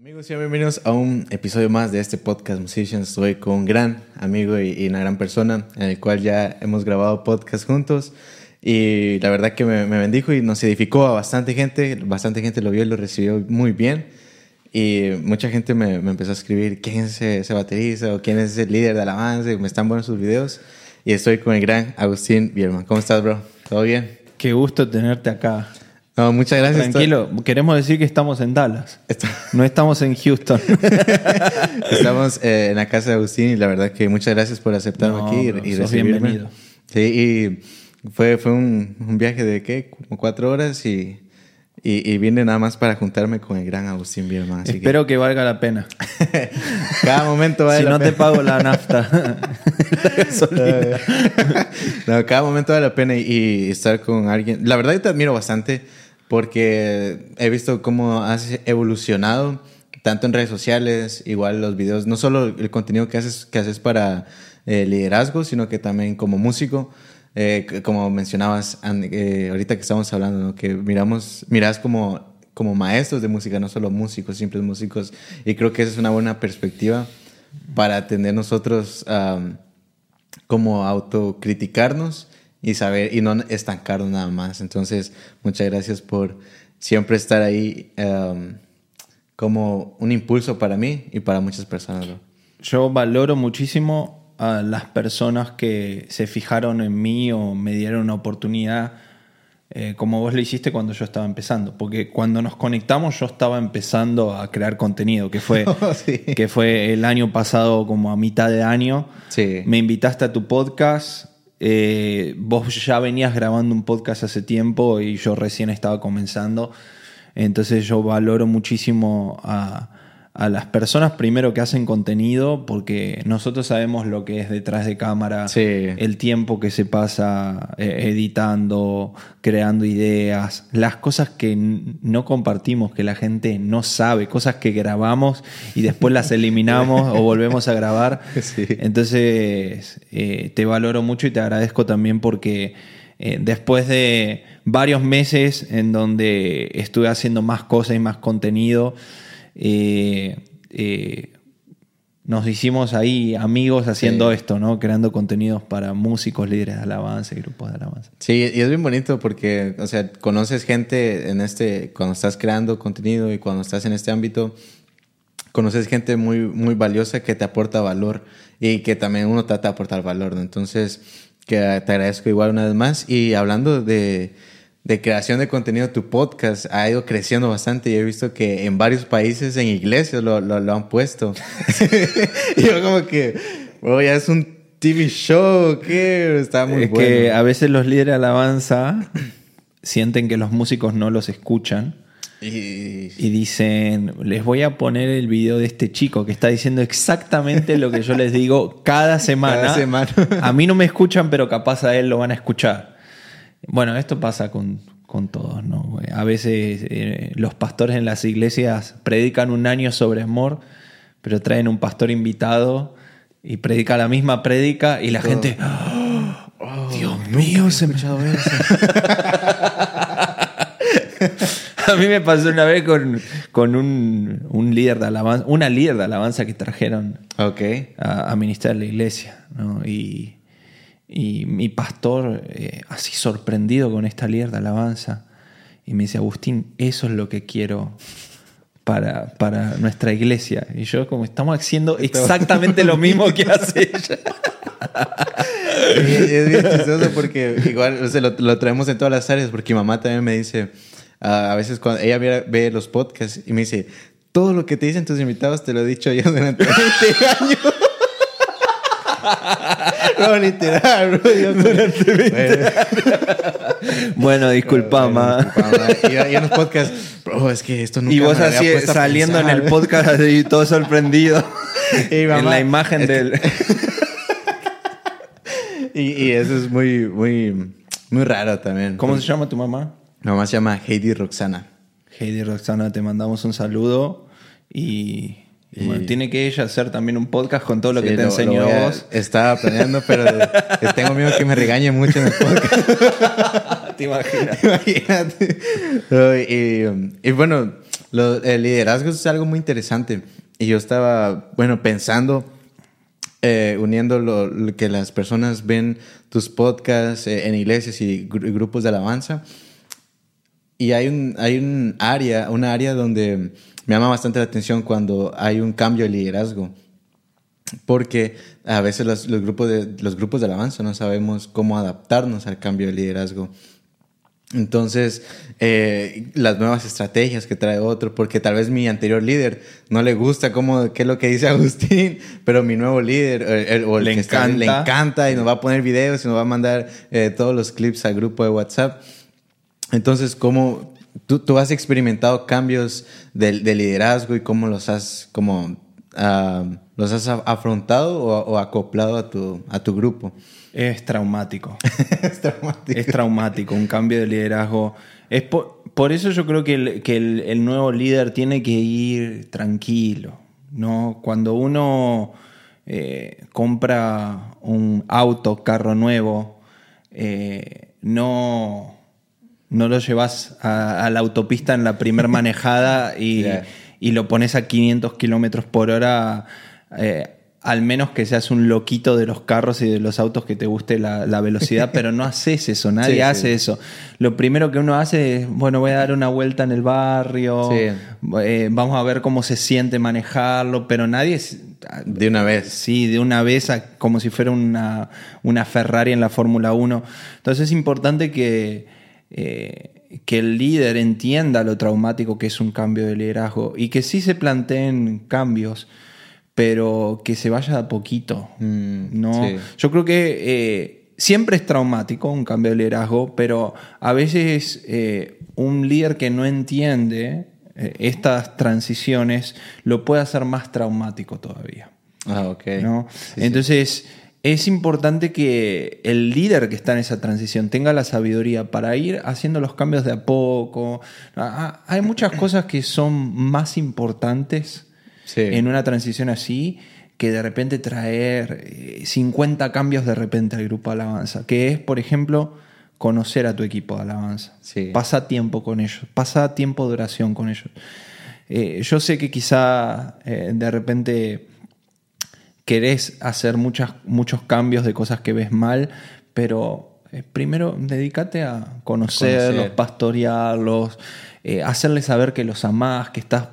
Amigos y bienvenidos a un episodio más de este podcast Musicians. Estoy con un gran amigo y, y una gran persona en el cual ya hemos grabado podcast juntos y la verdad que me, me bendijo y nos edificó a bastante gente. Bastante gente lo vio y lo recibió muy bien. Y mucha gente me, me empezó a escribir quién es ese, baterista o quién es ese líder de alabanza. Me están buenos sus videos. Y estoy con el gran Agustín Bierman. ¿Cómo estás, bro? ¿Todo bien? Qué gusto tenerte acá. No, muchas gracias. Tranquilo, queremos decir que estamos en Dallas. No estamos en Houston. Estamos eh, en la casa de Agustín y la verdad que muchas gracias por aceptarme No, aquí y, y recibirme. bienvenido. Sí, y fue, fue un, un viaje de ¿qué? Como cuatro horas y, y, y vine nada más para juntarme con el gran Agustín Bierman. Así Espero que valga la pena. que cada momento vale si la no te pena. pago la nafta. la no, cada momento vale la pena y, y estar con alguien. La verdad, yo te admiro bastante porque he visto cómo has evolucionado tanto en redes sociales, igual los videos, no solo el contenido que haces, que haces para eh, liderazgo, sino que también como músico. Eh, como mencionabas eh, ahorita que estamos hablando, ¿no? que miramos, miras como, como maestros de música, no solo músicos, simples músicos. Y creo que esa es una buena perspectiva para tener nosotros am, como autocriticarnos y saber y no estancarnos nada más. Entonces, muchas gracias por siempre estar ahí um, como un impulso para mí y para muchas personas. bro. Yo valoro muchísimo a las personas que se fijaron en mí o me dieron una oportunidad, eh, como vos lo hiciste cuando yo estaba empezando. Porque cuando nos conectamos yo estaba empezando a crear contenido, que fue, Sí. que fue el año pasado como a mitad de año. Sí. Me invitaste a tu podcast. Eh, vos ya venías grabando un podcast hace tiempo y yo recién estaba comenzando. Entonces yo valoro muchísimo a, a las personas primero que hacen contenido porque nosotros sabemos lo que es detrás de cámara, Sí. el tiempo que se pasa eh, editando, creando ideas, las cosas que no compartimos, que la gente no sabe, cosas que grabamos y después las eliminamos o volvemos a grabar. Sí. Entonces, eh, te valoro mucho y te agradezco también porque eh, después de varios meses en donde estuve haciendo más cosas y más contenido, eh, eh, nos hicimos ahí amigos haciendo Sí. esto, ¿no? Creando contenidos para músicos, líderes de alabanza y grupos de alabanza. Sí, y es bien bonito porque, o sea, conoces gente en este, cuando estás creando contenido y cuando estás en este ámbito, conoces gente muy, muy valiosa que te aporta valor y que también uno trata de aportar valor, ¿no? Entonces, que te agradezco igual una vez más. Y hablando de, de creación de contenido, tu podcast ha ido creciendo bastante y he visto que en varios países, en iglesias, lo, lo, lo han puesto. y yo como que, bro, ya es un TV show, ¿qué? Está muy es bueno. que a veces los líderes de alabanza sienten que los músicos no los escuchan. Y, y dicen, les voy a poner el video de este chico que está diciendo exactamente lo que yo les digo cada semana. Cada semana. A mí no me escuchan, pero capaz a él lo van a escuchar. Bueno, esto pasa con, con todos, ¿no? A veces eh, los pastores en las iglesias predican un año sobre amor, pero traen un pastor invitado y predica la misma prédica y la gente... "Oh, Dios mío, se me... A mí me pasó una vez con, con un, un líder de alabanza, una líder de alabanza que trajeron ok. a, a ministrar la iglesia. ¿no? Y, y mi pastor, eh, así sorprendido con esta líder de alabanza, y me dice, Agustín, eso es lo que quiero para, para nuestra iglesia. Y yo como estamos haciendo exactamente lo mismo que hace ella. Y es bien chistoso porque igual o sea, lo, lo traemos en todas las áreas porque mi mamá también me dice, ah, a veces cuando ella ve, ve los podcasts y me dice, todo lo que te dicen tus invitados te lo he dicho yo durante 20 años. No, literal, bro. Durante 20 Bueno, disculpa, ma. Y, en los podcasts, bro, es que esto nunca Y vos me así saliendo en el pensar". podcast así todo sorprendido. Y en la imagen es que- del... Y, y eso es muy, muy, muy raro también. ¿Cómo se llama tu mamá? Mi mamá se llama Heidi Roxana. Heidi Roxana, te mandamos un saludo y, y bueno, tiene que ella hacer también un podcast con todo lo que Sí, te enseñó voy a- vos. Estaba planeando, pero tengo miedo que me regañe mucho en el podcast. ¿Te imaginas? Imagínate. Y, y bueno, Lo- el liderazgo es algo muy interesante. Y yo estaba, bueno, pensando, eh, uniendo lo, lo que las personas ven tus podcasts eh, en iglesias y gru- grupos de alabanza. Y hay un, hay un área, una área donde me llama bastante la atención cuando hay un cambio de liderazgo. Porque a veces los, los grupos de, los grupos de alabanza no sabemos cómo adaptarnos al cambio de liderazgo. Entonces, eh, las nuevas estrategias que trae otro, porque tal vez mi anterior líder no le gusta cómo, qué es lo que dice Agustín, pero mi nuevo líder eh, el- o el Le que está- le encanta. encanta y nos va a poner videos y nos va a mandar eh, todos los clips al grupo de WhatsApp. Entonces, ¿cómo tú, tú has experimentado cambios de, de liderazgo y cómo los has, como, ah, los has afrontado o, o acoplado a tu, a tu grupo? Es traumático. es traumático. Es traumático, un cambio de liderazgo. Es por, por eso yo creo que, el, que el, el nuevo líder tiene que ir tranquilo. ¿no? Cuando uno eh, compra un auto, carro nuevo, eh, no, no lo llevas a, a la autopista en la primer manejada y, Yeah. y lo pones a 500 kilómetros por hora. eh, al menos que seas un loquito de los carros y de los autos que te guste la, la velocidad, pero no haces eso, nadie Sí, hace sí. eso. Lo primero que uno hace es, bueno, voy a dar una vuelta en el barrio, Sí. eh, vamos a ver cómo se siente manejarlo, pero nadie, es- De una vez. Sí, de una vez como si fuera una, una Ferrari en la Fórmula 1. Entonces es importante que, eh, que el líder entienda lo traumático que es un cambio de liderazgo y que sí se planteen cambios, pero que se vaya a poquito. Mm, ¿no? sí. Yo creo que eh, siempre es traumático un cambio de liderazgo, pero a veces eh, un líder que no entiende estas transiciones lo puede hacer más traumático todavía. Ah, ok. ¿no? Sí, sí. Es importante que el líder que está en esa transición tenga la sabiduría para ir haciendo los cambios de a poco. Ah, ah, Hay muchas cosas que son más importantes Sí. en una transición así que de repente traer eh, 50 cambios de repente al grupo de alabanza, que es, por ejemplo, conocer a tu equipo de alabanza. Sí. Pasa tiempo con ellos, pasa tiempo de oración con ellos. Eh, yo sé que quizá eh, de repente querés hacer muchas, muchos cambios de cosas que ves mal, pero eh, primero dedícate a conocerlos, Conocer. pastorearlos, eh, hacerles saber que los amás, que estás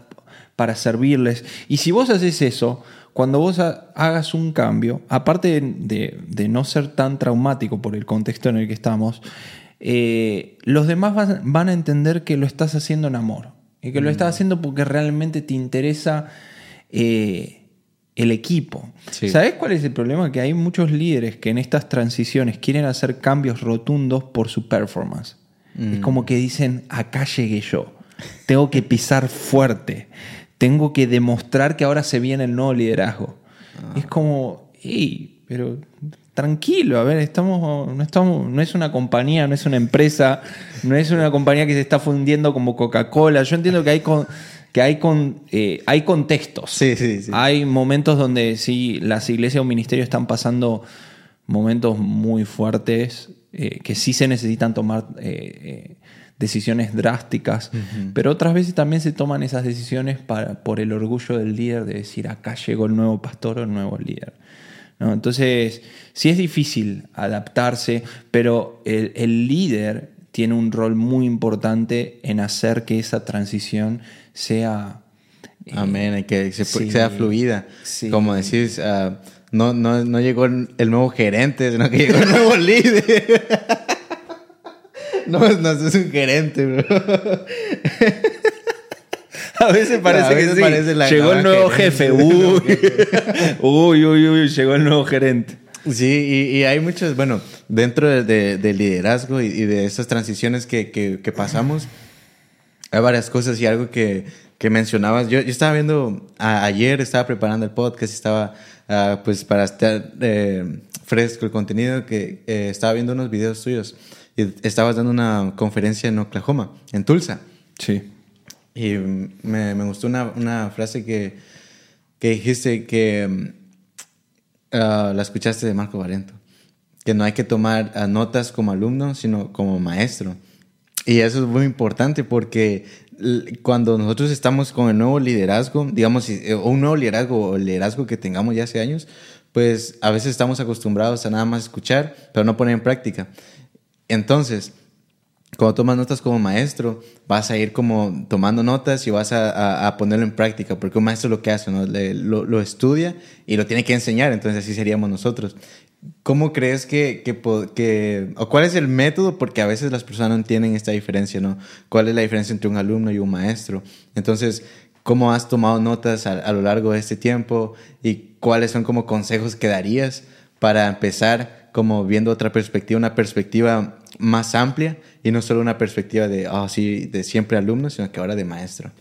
para servirles. Y si vos haces eso, cuando vos ha- hagas un cambio, aparte de, de- de no ser tan traumático por el contexto en el que estamos, eh, los demás van, van a entender que lo estás haciendo en amor. Y que lo estás haciendo porque realmente te interesa eh, el equipo. Sí. ¿Sabes cuál es el problema? Que hay muchos líderes que en estas transiciones quieren hacer cambios rotundos por su performance. Es como que dicen, acá llegué yo. Tengo que pisar fuerte. Tengo que demostrar que ahora se viene el nuevo liderazgo. Es como, "Ey, pero tranquilo, a ver, estamos, no, estamos, no es una compañía, no es una empresa, no es una compañía que se está fundiendo como Coca-Cola. Yo entiendo que hay, con, que hay, con, eh, hay contextos. Sí, sí, sí. Hay momentos donde sí, las iglesias o ministerios están pasando momentos muy fuertes eh, que sí se necesitan tomar eh, decisiones drásticas, pero otras veces también se toman esas decisiones para, por el orgullo del líder de decir acá llegó el nuevo pastor o el nuevo líder. ¿no? Entonces, sí es difícil adaptarse, pero el, el líder tiene un rol muy importante en hacer que esa transición sea... eh, Amén, y que se- sí. sea fluida. Sí. Como decís, ah, no, no, no llegó el nuevo gerente, sino que llegó el nuevo líder. no, no es un gerente, bro. A veces parece A que veces sí. parece la llegó el nuevo gerente. jefe. Uy. uy, uy, uy, llegó el nuevo gerente. Sí, y, y hay muchos, bueno, dentro de- de- del liderazgo y, y de esas transiciones que, que- que pasamos, hay varias cosas y algo que, que mencionabas. Yo, yo estaba viendo, a- ayer estaba preparando el podcast, estaba, ah, pues, para estar eh, fresco el contenido, que eh, estaba viendo unos videos tuyos y estabas dando una conferencia en Oklahoma, en Tulsa. Sí. Y me, me gustó una, una frase que, que dijiste que ah, la escuchaste de Marco Valento. Que no hay que tomar ah, notas como alumno, sino como maestro. Y eso es muy importante porque cuando nosotros estamos con el nuevo liderazgo, digamos, eh, un nuevo liderazgo o liderazgo que tengamos ya hace años, pues a veces estamos acostumbrados a nada más escuchar, pero no poner en práctica. Entonces, cuando tomas notas como maestro, vas a ir como tomando notas y vas a, ponerlo en práctica, porque un maestro lo que hace, ¿no? lo, estudia y lo tiene que enseñar, entonces así seríamos nosotros. ¿Cómo crees que, que, que, o cuál es el método? Porque a veces las personas no entienden esta diferencia, ¿no? ¿Cuál es la diferencia entre un alumno y un maestro? Entonces, ¿cómo has tomado notas a, a lo largo de este tiempo y cuáles son como consejos que darías para empezar como viendo otra perspectiva, una perspectiva más amplia y no solo una perspectiva de, oh, sí, de siempre alumno, sino que ahora de maestro.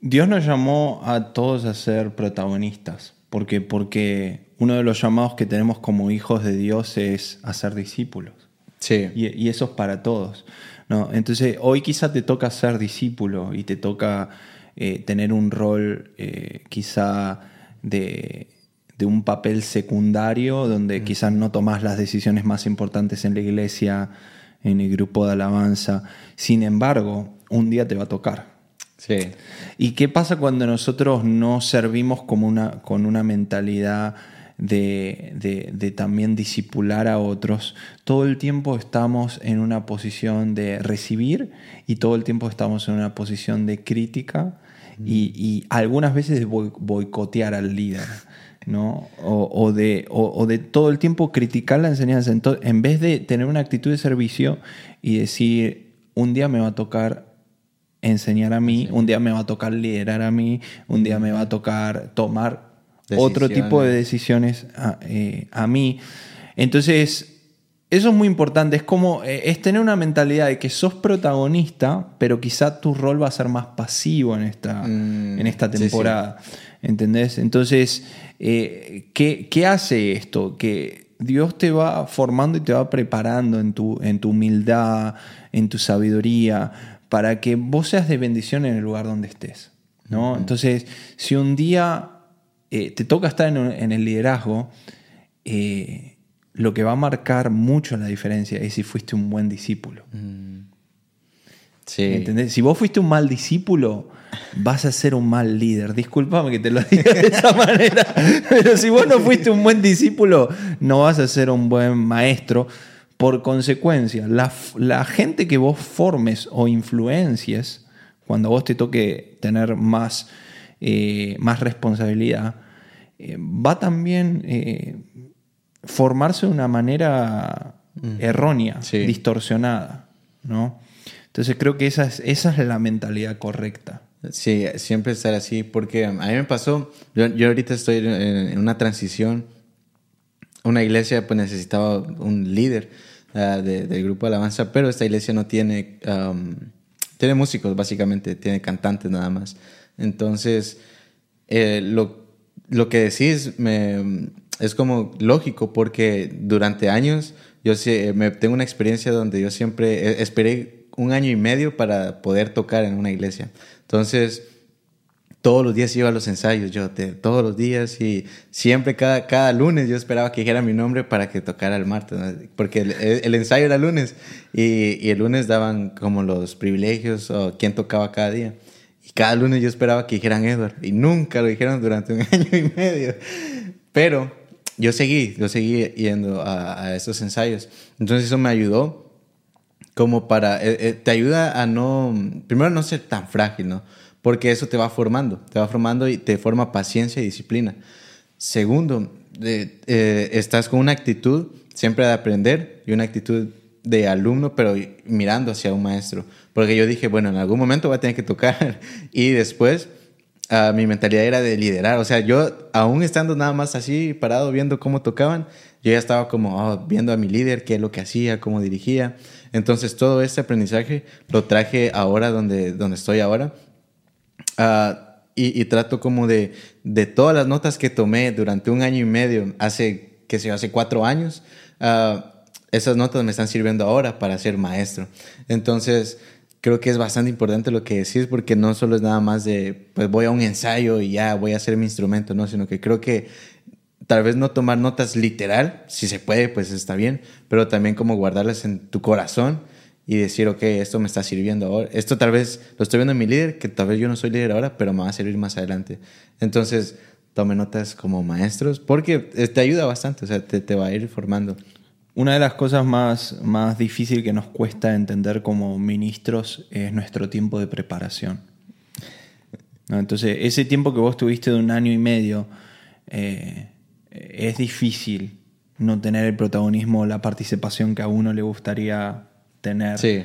Dios nos llamó a todos a ser protagonistas, porque, porque uno de los llamados que tenemos como hijos de Dios es a ser discípulos. Sí. Y, eso es para todos. ¿no? Entonces, hoy quizá te toca ser discípulo y te toca eh, tener un rol eh, quizá de, de, un papel secundario donde mm. quizás no tomas las decisiones más importantes en la iglesia, en el grupo de alabanza. Sin embargo, un día te va a tocar. Sí. ¿Y qué pasa cuando nosotros no servimos como una, con una mentalidad de, de, también disipular a otros? Todo el tiempo estamos en una posición de recibir y todo el tiempo estamos en una posición de crítica y, y algunas veces de boicotear al líder. ¿no? O, de, o, de, todo el tiempo criticar la enseñanza. Entonces, en vez de tener una actitud de servicio y decir, un día me va a tocar enseñar a mí, un día me va a tocar liderar a mí, un día me va a tocar tomar otro tipo de decisiones a, eh, a, mí. Entonces, eso es muy importante, es como, eh, es tener una mentalidad de que sos protagonista, pero quizá tu rol va a ser más pasivo en esta, mm, en esta temporada. ¿Entendés? Entonces, eh, ¿qué, hace esto? Que Dios te va formando y te va preparando en tu, en tu humildad, en tu sabiduría, para que vos seas de bendición en el lugar donde estés. ¿no? Entonces, si un día eh, te toca estar en, el liderazgo, eh, lo que va a marcar mucho la diferencia es si fuiste un buen discípulo. Mm. Sí. ¿Entendés? Si vos fuiste un mal discípulo, vas a ser un mal líder. Disculpame que te lo diga de esa manera, pero si vos no fuiste un buen discípulo, no vas a ser un buen maestro. Por consecuencia, la, gente que vos formes o influencies, cuando vos te toque tener más, eh, más responsabilidad, eh, va también eh, formarse de una manera mm. errónea, distorsionada. ¿no? Entonces creo que esa es, esa es la mentalidad correcta. Sí, siempre estar así, porque a mí me pasó, yo, yo ahorita estoy en una transición, una iglesia pues necesitaba un líder uh, del grupo de alabanza, pero esta iglesia no tiene, um, tiene músicos básicamente, tiene cantantes nada más. Entonces, eh, lo, lo, que decís me, es como lógico, porque durante años yo me, tengo una experiencia donde yo siempre eh, esperé un año y medio para poder tocar en una iglesia. Entonces, todos los días iba a los ensayos, yo todos los días y siempre cada, cada lunes yo esperaba que dijera mi nombre para que tocara el martes, porque el, ensayo era lunes y, el lunes daban como los privilegios o quién tocaba cada día. Cada lunes yo esperaba que dijeran Edward y nunca lo dijeron durante un año y medio. Pero yo seguí, yo seguí yendo a, a esos ensayos. Entonces eso me ayudó como para, eh, eh, te ayuda a no, primero no ser tan frágil, ¿no? Porque eso te va formando, te va formando y te forma paciencia y disciplina. Segundo, eh, estás con una actitud siempre de aprender y una actitud de alumno, pero mirando hacia un maestro. Porque yo dije, bueno, en algún momento voy a tener que tocar. Y después uh, mi mentalidad era de liderar. O sea, yo aún estando nada más así, parado, viendo cómo tocaban, yo ya estaba como oh, viendo a mi líder, qué es lo que hacía, cómo dirigía. Entonces todo este aprendizaje lo traje ahora donde, donde estoy ahora. Uh, y, trato como de, de todas las notas que tomé durante un año y medio, hace, que sé hace cuatro años, uh, esas notas me están sirviendo ahora para ser maestro. Entonces, creo que es bastante importante lo que decís porque no solo es nada más de, pues voy a un ensayo y ya voy a hacer mi instrumento, no, sino que creo que tal vez no tomar notas literal, si se puede, pues está bien, pero también como guardarlas en tu corazón y decir, ok, esto me está sirviendo ahora. Esto tal vez lo estoy viendo en mi líder, que tal vez yo no soy líder ahora, pero me va a servir más adelante. Entonces, tome notas como maestros porque te ayuda bastante, o sea, te, te va a ir formando. Una de las cosas más, más difíciles que nos cuesta entender como ministros es nuestro tiempo de preparación. Entonces, ese tiempo que vos tuviste de un año y medio, eh, es difícil no tener el protagonismo, la participación que a uno le gustaría tener. Sí.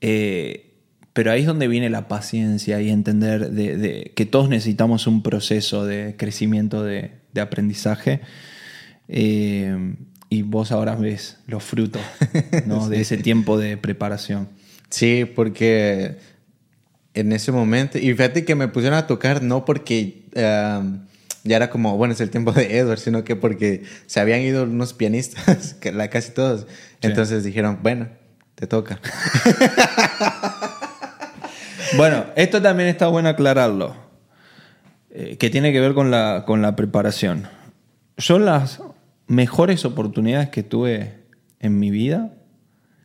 Eh, pero ahí es donde viene la paciencia y entender de, que todos necesitamos un proceso de crecimiento, de, aprendizaje. Eh, y vos ahora ves los frutos de ese tiempo de preparación. Sí, porque en ese momento, y fíjate que me pusieron a tocar no porque ya era como, bueno, es el tiempo de Edward, sino que porque se habían ido unos pianistas, que la, casi todos. Entonces dijeron, bueno, te toca. bueno, esto también está bueno aclararlo, eh, que tiene que ver con la, con la preparación. Son las mejores oportunidades que tuve en mi vida,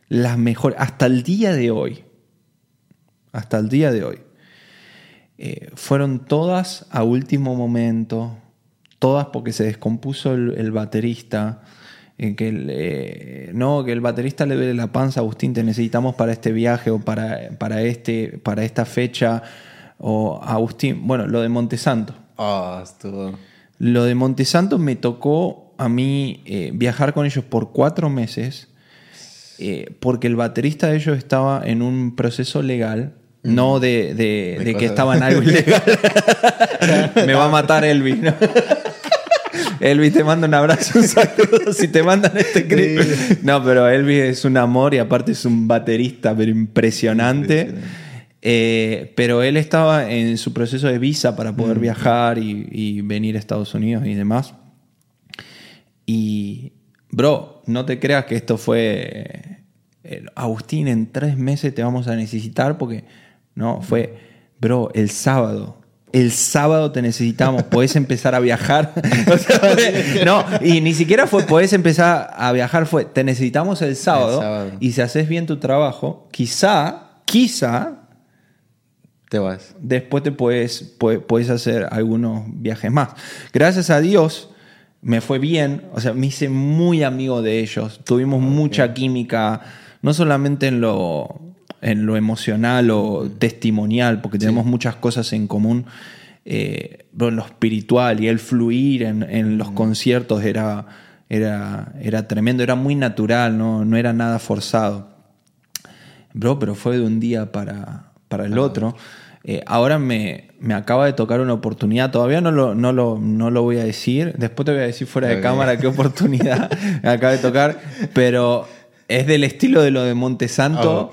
las mejores, hasta el día de hoy hasta el día de hoy, eh, fueron todas a último momento, todas porque se descompuso el, baterista. Eh, que, el, eh, no, que el baterista le duele la panza, Agustín, te necesitamos para este viaje o para, para, este, para esta fecha. O Agustín, bueno, lo de Montesanto. Ah, estuvo. Lo de Montesanto me tocó a mí viajar con ellos por cuatro meses porque el baterista de ellos estaba en un proceso legal no de, de, que estaba en algo ilegal. Me va a matar Elvis, ¿no? Elvis te manda un abrazo, un saludo si te mandan este clip. No, pero Elvis es un amor y aparte es un baterista, pero impresionante. Eh, pero él estaba en su proceso de visa para poder viajar y, y, venir a Estados Unidos y demás. Y, bro, no te creas que esto fue. Eh, Agustín, en tres meses te vamos a necesitar porque no, fue, bro, el sábado. El sábado te necesitamos, podés empezar a viajar. no, y ni siquiera fue podés empezar a viajar, fue te necesitamos el sábado, Y si haces bien tu trabajo, quizá, quizá. Te vas. Después te puedes, puedes, hacer algunos viajes más. Gracias a Dios, me fue bien. O sea, me hice muy amigo de ellos. Tuvimos mucha química, no solamente en lo en lo emocional o testimonial, porque tenemos muchas cosas en común. Eh, en lo espiritual y el fluir en, los conciertos era, era, era, tremendo, era muy natural, no, no era nada forzado. Bro, pero fue de un día para, para el otro. Eh, ahora me, me, acaba de tocar una oportunidad, todavía no lo, no, lo, no lo voy a decir, después te voy a decir fuera de cámara qué oportunidad me acaba de tocar, pero es del estilo de lo de Montesanto.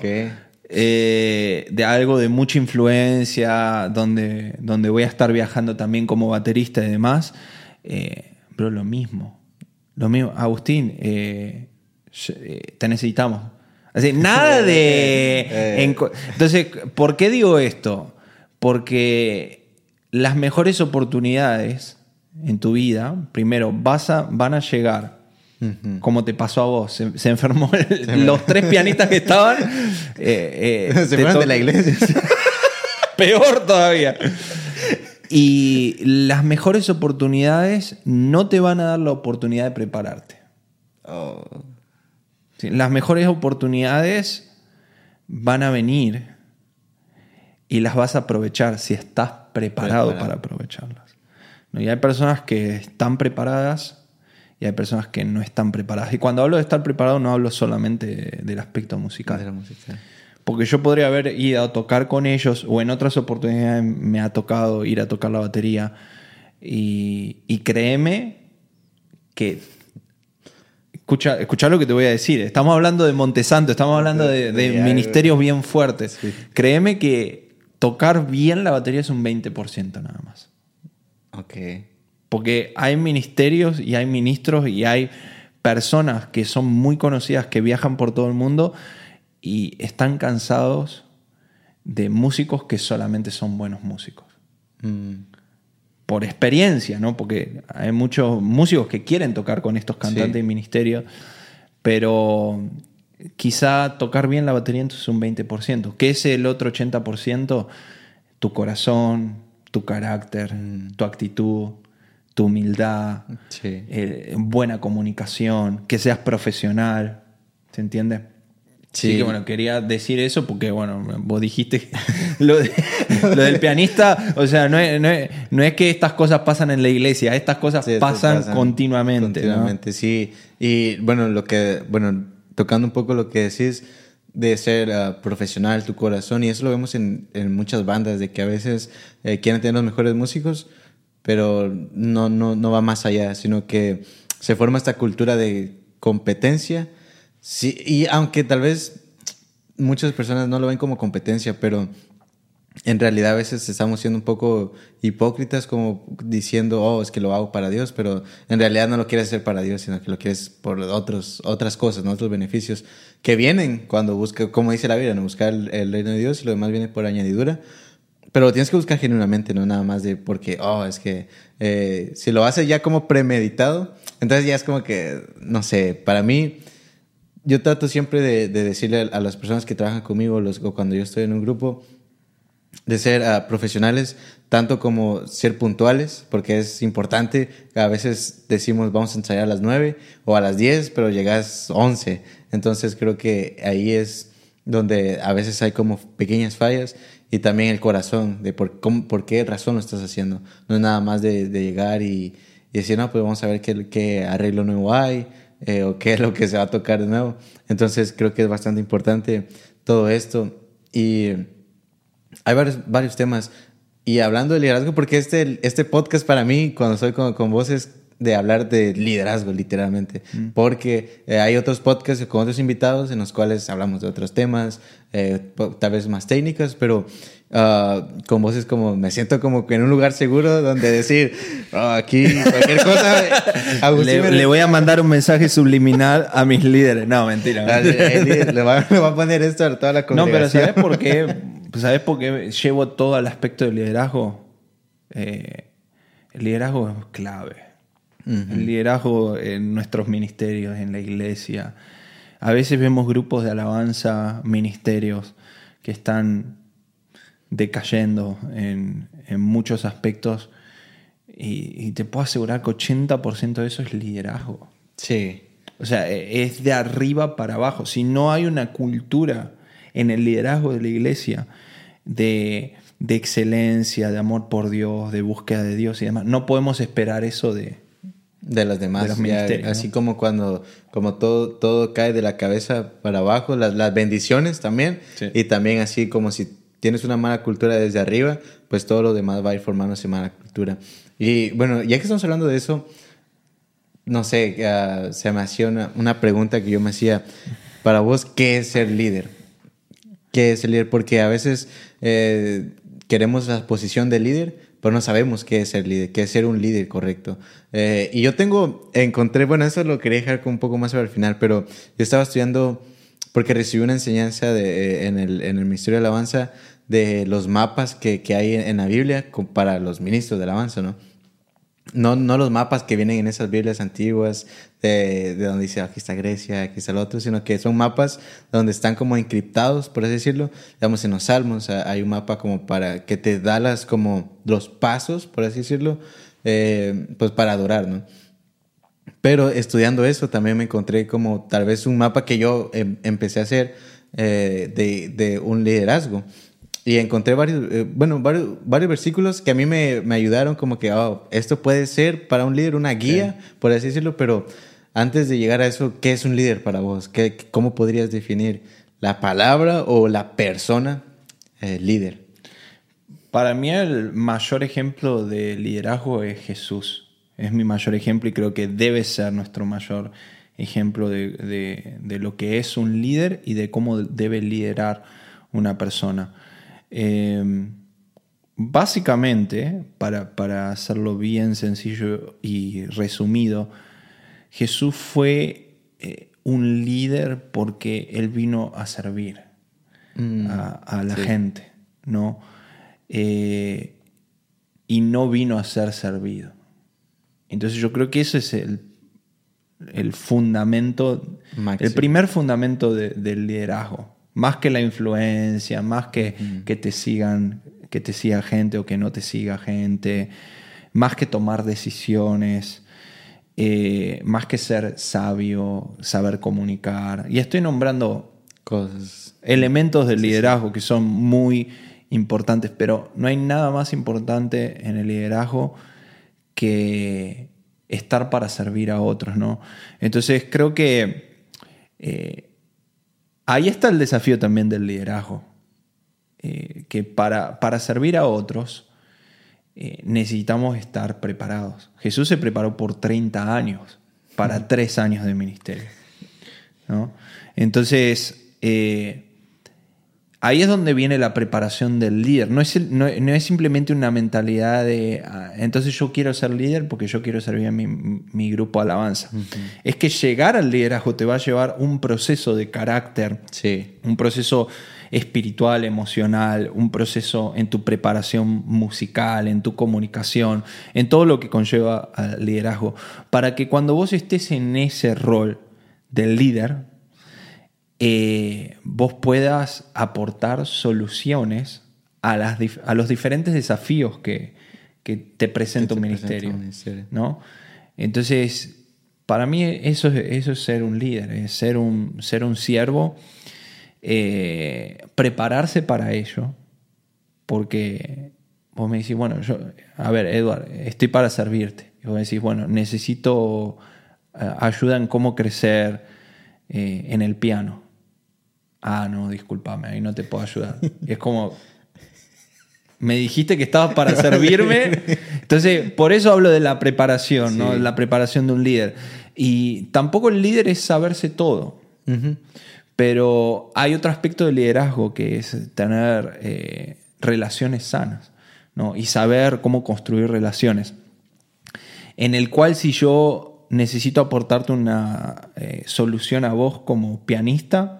Eh, de algo de mucha influencia, donde, donde voy a estar viajando también como baterista y demás. Eh, pero lo mismo. Lo mismo. Agustín, eh, te necesitamos. Así, nada de... entonces, ¿por qué digo esto? Porque las mejores oportunidades en tu vida, primero, vas a, van a llegar como te pasó a vos. Se, enfermó los tres pianistas que estaban. Eh, eh, se fueron de la iglesia. Peor todavía. Y las mejores oportunidades no te van a dar la oportunidad de prepararte. Oh. las mejores oportunidades van a venir y las vas a aprovechar si estás preparado para aprovecharlas. ¿No? Y hay personas que están preparadas y hay personas que no están preparadas. Y cuando hablo de estar preparado no hablo solamente del aspecto musical. Porque yo podría haber ido a tocar con ellos o en otras oportunidades me ha tocado ir a tocar la batería y, créeme que... Escucha, escucha lo que te voy a decir. Estamos hablando de Montesanto, estamos hablando de, ministerios bien fuertes. Créeme que tocar bien la batería es un 20% nada más. Ok. Porque hay ministerios y hay ministros y hay personas que son muy conocidas, que viajan por todo el mundo y están cansados de músicos que solamente son buenos músicos. Mm. Por experiencia, ¿no? Porque hay muchos músicos que quieren tocar con estos cantantes y ministerios, pero quizá tocar bien la batería entonces un 20%. ¿Qué es el otro 80%? Tu corazón, tu carácter, Mm. tu actitud, tu humildad, Sí. eh, buena comunicación, que seas profesional. ¿Se entiende? Sí. Sí. que bueno, quería decir eso porque, bueno, vos dijiste que lo, de- lo del pianista, o sea, no es, no, es, no es que estas cosas pasan en la iglesia, estas cosas Sí, pasan, pasa continuamente. ¿no? Continuamente, sí. Y bueno, lo que, bueno, tocando un poco lo que decís de ser ah, profesional, tu corazón, y eso lo vemos en, en muchas bandas, de que a veces eh, quieren tener los mejores músicos, pero no, no, no va más allá, sino que se forma esta cultura de competencia. Sí, y aunque tal vez muchas personas no lo ven como competencia, pero en realidad a veces estamos siendo un poco hipócritas como diciendo, oh, es que lo hago para Dios, pero en realidad no lo quieres hacer para Dios, sino que lo quieres por otros, otras cosas, ¿no? otros beneficios que vienen cuando busca, como dice la Biblia, ¿no? buscar el, el reino de Dios y lo demás viene por añadidura. Pero lo tienes que buscar genuinamente, no nada más de porque, oh, es que eh, si lo haces ya como premeditado, entonces ya es como que, no sé, para mí, yo trato siempre de, de decirle a, a las personas que trabajan conmigo los, o cuando yo estoy en un grupo, de ser ah, profesionales, tanto como ser puntuales, porque es importante. A veces decimos vamos a ensayar a las 9 o a las 10, pero llegas 11. Entonces creo que ahí es donde a veces hay como pequeñas fallas y también el corazón, de por, cómo- por qué razón lo estás haciendo. No es nada más de, llegar y, y decir, no, pues vamos a ver qué, qué arreglo nuevo hay eh, o qué es lo que se va a tocar de nuevo. Entonces creo que es bastante importante todo esto. Y hay varios, varios temas. Y hablando de liderazgo, porque este, este podcast para mí, cuando estoy con, con vos, es de hablar de liderazgo, literalmente. Porque eh, hay otros podcasts con otros invitados en los cuales hablamos de otros temas, eh, tal vez más técnicos, pero ah, con vos es como, me siento como que en un lugar seguro donde decir, "Ah, aquí cualquier cosa. Agustín Le, le voy a mandar un mensaje subliminal a mis líderes. No, mentira. Líder le va, le va a poner esto a toda la No, congregación. pero ¿sabes por qué? ¿Sabes por qué llevo todo el aspecto del liderazgo? Eh, el liderazgo es clave. El liderazgo en nuestros ministerios, en la iglesia. A veces vemos grupos de alabanza, ministerios que están decayendo en, en muchos aspectos y, y te puedo asegurar que 80% de eso es liderazgo. Sí. O sea, e- es de arriba para abajo. Si no hay una cultura en el liderazgo de la iglesia de, de excelencia, de amor por Dios, de búsqueda de Dios y demás, no podemos esperar eso de... de las demás. De los ya, ministerios, así ¿no? como cuando como todo, todo cae de la cabeza para abajo, las, las bendiciones también. Sí. Y también así como si tienes una mala cultura desde arriba, pues todo lo demás va a ir formándose mala cultura. Y bueno, ya que estamos hablando de eso, no sé, ah, se me hacía una, una pregunta que yo me hacía. Para vos, ¿qué es ser líder? ¿Qué es el líder? Porque a veces eh, queremos la posición de líder, pero no sabemos qué es ser líder, qué es ser un líder correcto. Eh, y yo tengo, encontré, bueno, eso lo quería dejar un poco más para el final, pero yo estaba estudiando, porque recibí una enseñanza de, eh, en, el, en el Ministerio de Alabanza de los mapas que, que hay en, la Biblia para los ministros de alabanza, ¿no? No, no los mapas que vienen en esas Biblias antiguas de, de donde dice aquí está Grecia, aquí está el otro, sino que son mapas donde están como encriptados, por así decirlo. Digamos, en los Salmos ah, hay un mapa como para que te da las como los pasos, por así decirlo, eh, pues para adorar, ¿no? Pero estudiando eso también me encontré como tal vez un mapa que yo em- empecé a hacer eh, de, de un liderazgo. Y encontré varios, eh, bueno, varios, varios versículos que a mí me, me ayudaron como que, oh, esto puede ser para un líder una guía, por así decirlo, pero antes de llegar a eso, ¿qué es un líder para vos? ¿Qué, ¿Cómo podrías definir la palabra o la persona eh, líder? Para mí el mayor ejemplo de liderazgo es Jesús. Es mi mayor ejemplo y creo que debe ser nuestro mayor ejemplo de, de- de lo que es un líder y de cómo debe liderar una persona. Eh, básicamente, para, para hacerlo bien sencillo y resumido, Jesús fue eh, un líder porque él vino a servir a, a la sí. gente, ¿no? Eh, y no vino a ser servido. Entonces yo creo que eso es el, el fundamento, Máximo. el primer fundamento de- del liderazgo. Más que la influencia, más que que te sigan, que te siga gente o que no te siga gente, más que tomar decisiones, eh, más que ser sabio, saber comunicar. Y estoy nombrando Cosas. elementos del liderazgo que son muy importantes, pero no hay nada más importante en el liderazgo que estar para servir a otros, ¿no? Entonces creo que eh, ahí está el desafío también del liderazgo, eh, que para, para servir a otros eh, necesitamos estar preparados. Jesús se preparó por 30 años para tres años de ministerio. ¿no? Entonces, eh, ahí es donde viene la preparación del líder. No es, el- no, no es simplemente una mentalidad de, ah, entonces yo quiero ser líder porque yo quiero servir a mi, mi grupo alabanza. Es que llegar al liderazgo te va a llevar un proceso de carácter, Sí. un proceso espiritual, emocional, un proceso en tu preparación musical, en tu comunicación, en todo lo que conlleva al liderazgo, para que cuando vos estés en ese rol del líder, eh, vos puedas aportar soluciones a, las dif- a los diferentes desafíos que, que te presenta un ministerio. ¿no? Entonces, para mí eso es, eso es ser un líder, es ser un, ser un siervo, eh, prepararse para ello, porque vos me decís, bueno, yo, a ver, Edward, estoy para servirte. Y vos me decís, bueno, necesito eh, ayuda en cómo crecer eh, en el piano. Ah, no, discúlpame, ahí no te puedo ayudar. Y es como, me dijiste que estabas para servirme. Entonces, por eso hablo de la preparación, ¿no? Sí. La preparación de un líder. Y tampoco el líder es saberse todo. Pero hay otro aspecto del liderazgo que es tener eh, relaciones sanas ¿no? y saber cómo construir relaciones. En el cual si yo necesito aportarte una eh, solución a vos como pianista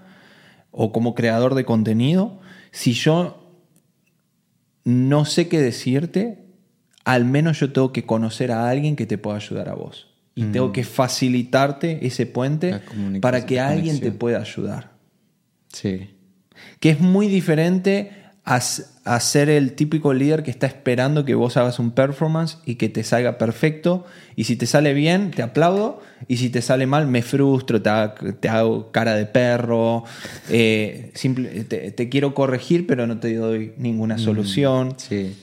o como creador de contenido, si yo no sé qué decirte, al menos yo tengo que conocer a alguien que te pueda ayudar a vos. Y tengo que facilitarte ese puente para que alguien te pueda ayudar. Sí. Que es muy diferente a, a ser el típico líder que está esperando que vos hagas un performance y que te salga perfecto. Y si te sale bien, te aplaudo. Y si te sale mal, me frustro, te hago, te hago cara de perro. eh, simple- te, te quiero corregir, pero no te doy ninguna solución. Sí.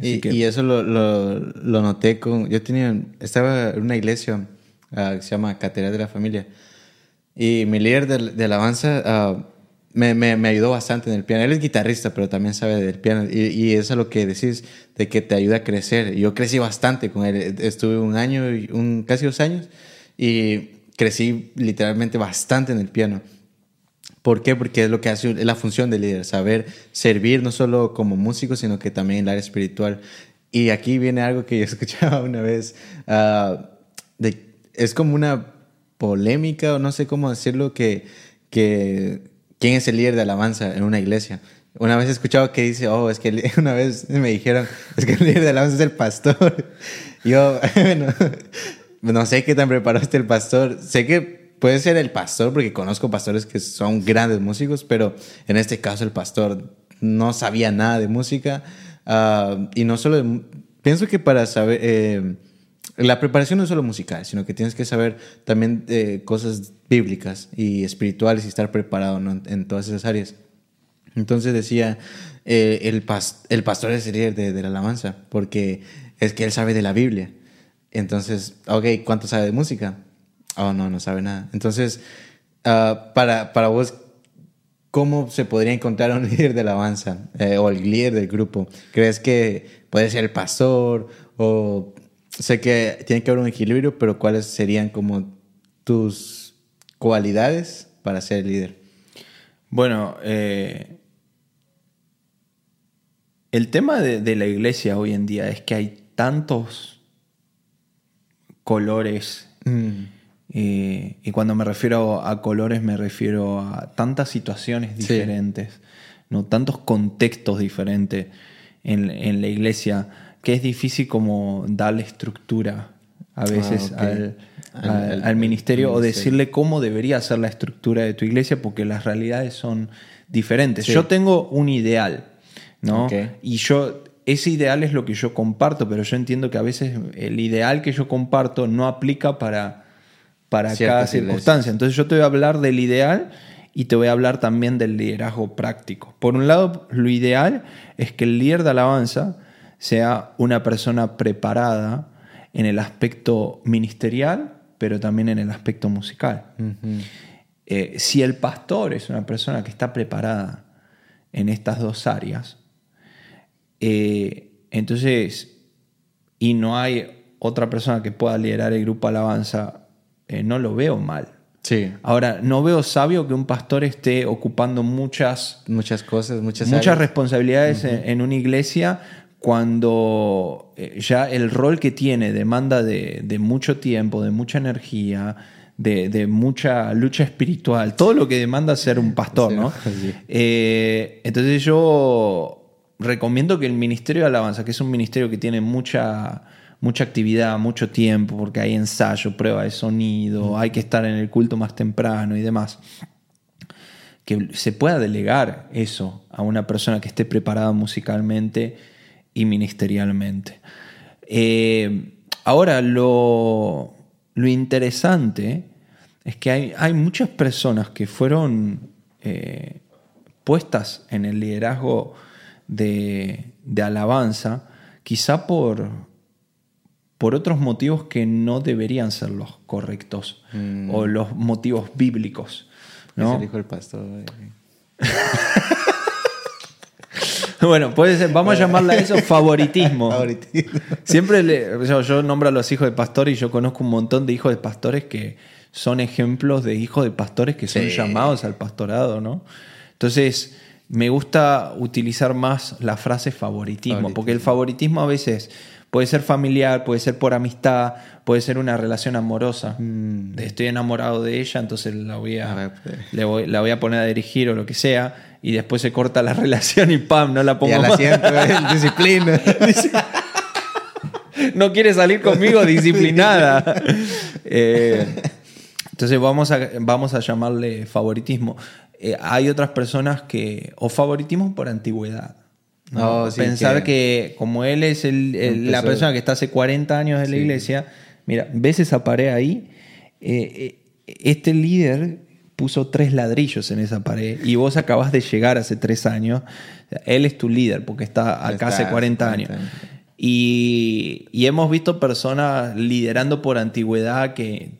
Y, que- y eso lo, lo, lo noté con... Yo tenía... Estaba en una iglesia ah, que se llama Catedral de la Familia. Y mi líder de, de alabanza ah, me, me, ayudó bastante en el piano. Él es guitarrista, pero también sabe del piano. Y, y eso es lo que decís, de que te ayuda a crecer. Yo crecí bastante con él. Estuve un año, un, casi dos años. Y crecí literalmente bastante en el piano. ¿Por qué? Porque es lo que hace es la función del líder, saber servir no solo como músico, sino que también en el área espiritual. Y aquí viene algo que yo escuchaba una vez, ah, es como una polémica, o no sé cómo decirlo, que, que quién es el líder de alabanza en una iglesia. Una vez he escuchado que dice, oh, es que una vez me dijeron, es que el líder de alabanza es el pastor. Yo, bueno, no sé qué tan preparado esté el pastor. Sé que puede ser el pastor, porque conozco pastores que son grandes músicos, pero en este caso el pastor no sabía nada de música. ah, y no solo de pienso que para saber, eh, la preparación no es solo musical, sino que tienes que saber también eh, cosas bíblicas y espirituales y estar preparado en, todas esas áreas. Entonces decía, eh, el, pas- el pastor es el líder de, de la alabanza, porque es que él sabe de la Biblia. Entonces, ok, ¿cuánto sabe de música? Oh, no, no sabe nada. Entonces, ah, para, para vos, ¿cómo se podría encontrar un líder de alabanza eh, o el líder del grupo? ¿Crees que puede ser el pastor o sé que tiene que haber un equilibrio, pero cuáles serían como tus cualidades para ser líder? Bueno, eh, el tema de, de la iglesia hoy en día es que hay tantos colores, eh, y cuando me refiero a colores me refiero a tantas situaciones Sí. diferentes, ¿no? tantos contextos diferentes en, en la iglesia, que es difícil como darle estructura a veces Ah, ok. al, Al- al- al- al ministerio o decirle cómo debería ser la estructura de tu iglesia porque las realidades son diferentes. Sí. Yo tengo un ideal, ¿no? Y yo, ese ideal es lo que yo comparto, pero yo entiendo que a veces el ideal que yo comparto no aplica para, para cada circunstancia. Entonces yo te voy a hablar del ideal y te voy a hablar también del liderazgo práctico. Por un lado, lo ideal es que el líder de alabanza sea una persona preparada en el aspecto ministerial, pero también en el aspecto musical. Eh, si el pastor es una persona que está preparada en estas dos áreas, eh, entonces, y no hay otra persona que pueda liderar el grupo alabanza, eh, no lo veo mal. Sí. Ahora, no veo sabio que un pastor esté ocupando muchas, Muchas cosas, muchas muchas áreas. responsabilidades en, en una iglesia cuando eh, ya el rol que tiene demanda de, de mucho tiempo, de mucha energía, de, de mucha lucha espiritual, todo lo que demanda ser un pastor, ¿no? sí. Eh, entonces yo recomiendo que el Ministerio de Alabanza, que es un ministerio que tiene mucha, mucha actividad, mucho tiempo, porque hay ensayo, prueba de sonido, hay que estar en el culto más temprano y demás, que se pueda delegar eso a una persona que esté preparada musicalmente y ministerialmente. Eh, ahora, lo, lo interesante es que hay, hay muchas personas que fueron eh, puestas en el liderazgo de, de alabanza, quizá por, por otros motivos que no deberían ser los correctos Mm. o los motivos bíblicos. ¿no? El pastor. Bueno, puede ser, vamos a llamarle a eso favoritismo. Favoritismo. Siempre le- yo nombro a los hijos de pastores y yo conozco un montón de hijos de pastores que son ejemplos de hijos de pastores que son Sí. llamados al pastorado, ¿no? Entonces, me gusta utilizar más la frase favoritismo, Favoritismo. porque el favoritismo a veces puede ser familiar, puede ser por amistad, puede ser una relación amorosa. Mm. Estoy enamorado de ella, entonces la voy a, A ver, le voy- la voy a poner a dirigir o lo que sea, y después se corta la relación y pam, no la pongo Y a la más. siento, ¿eh? disciplina. no quiere salir conmigo disciplinada. Eh, entonces vamos a, vamos a llamarle favoritismo. Eh, hay otras personas que... O favoritismo por antigüedad. ¿No? Oh, sí, Pensar que- que... como él es el- el- la persona que está hace 40 años en la iglesia, mira, ves esa pared ahí, Eh, eh, este líder puso tres ladrillos en esa pared y vos acabas de llegar hace tres años. Él es tu líder porque está acá Está hace hace 40 40 años. años. Y, y hemos visto personas liderando por antigüedad que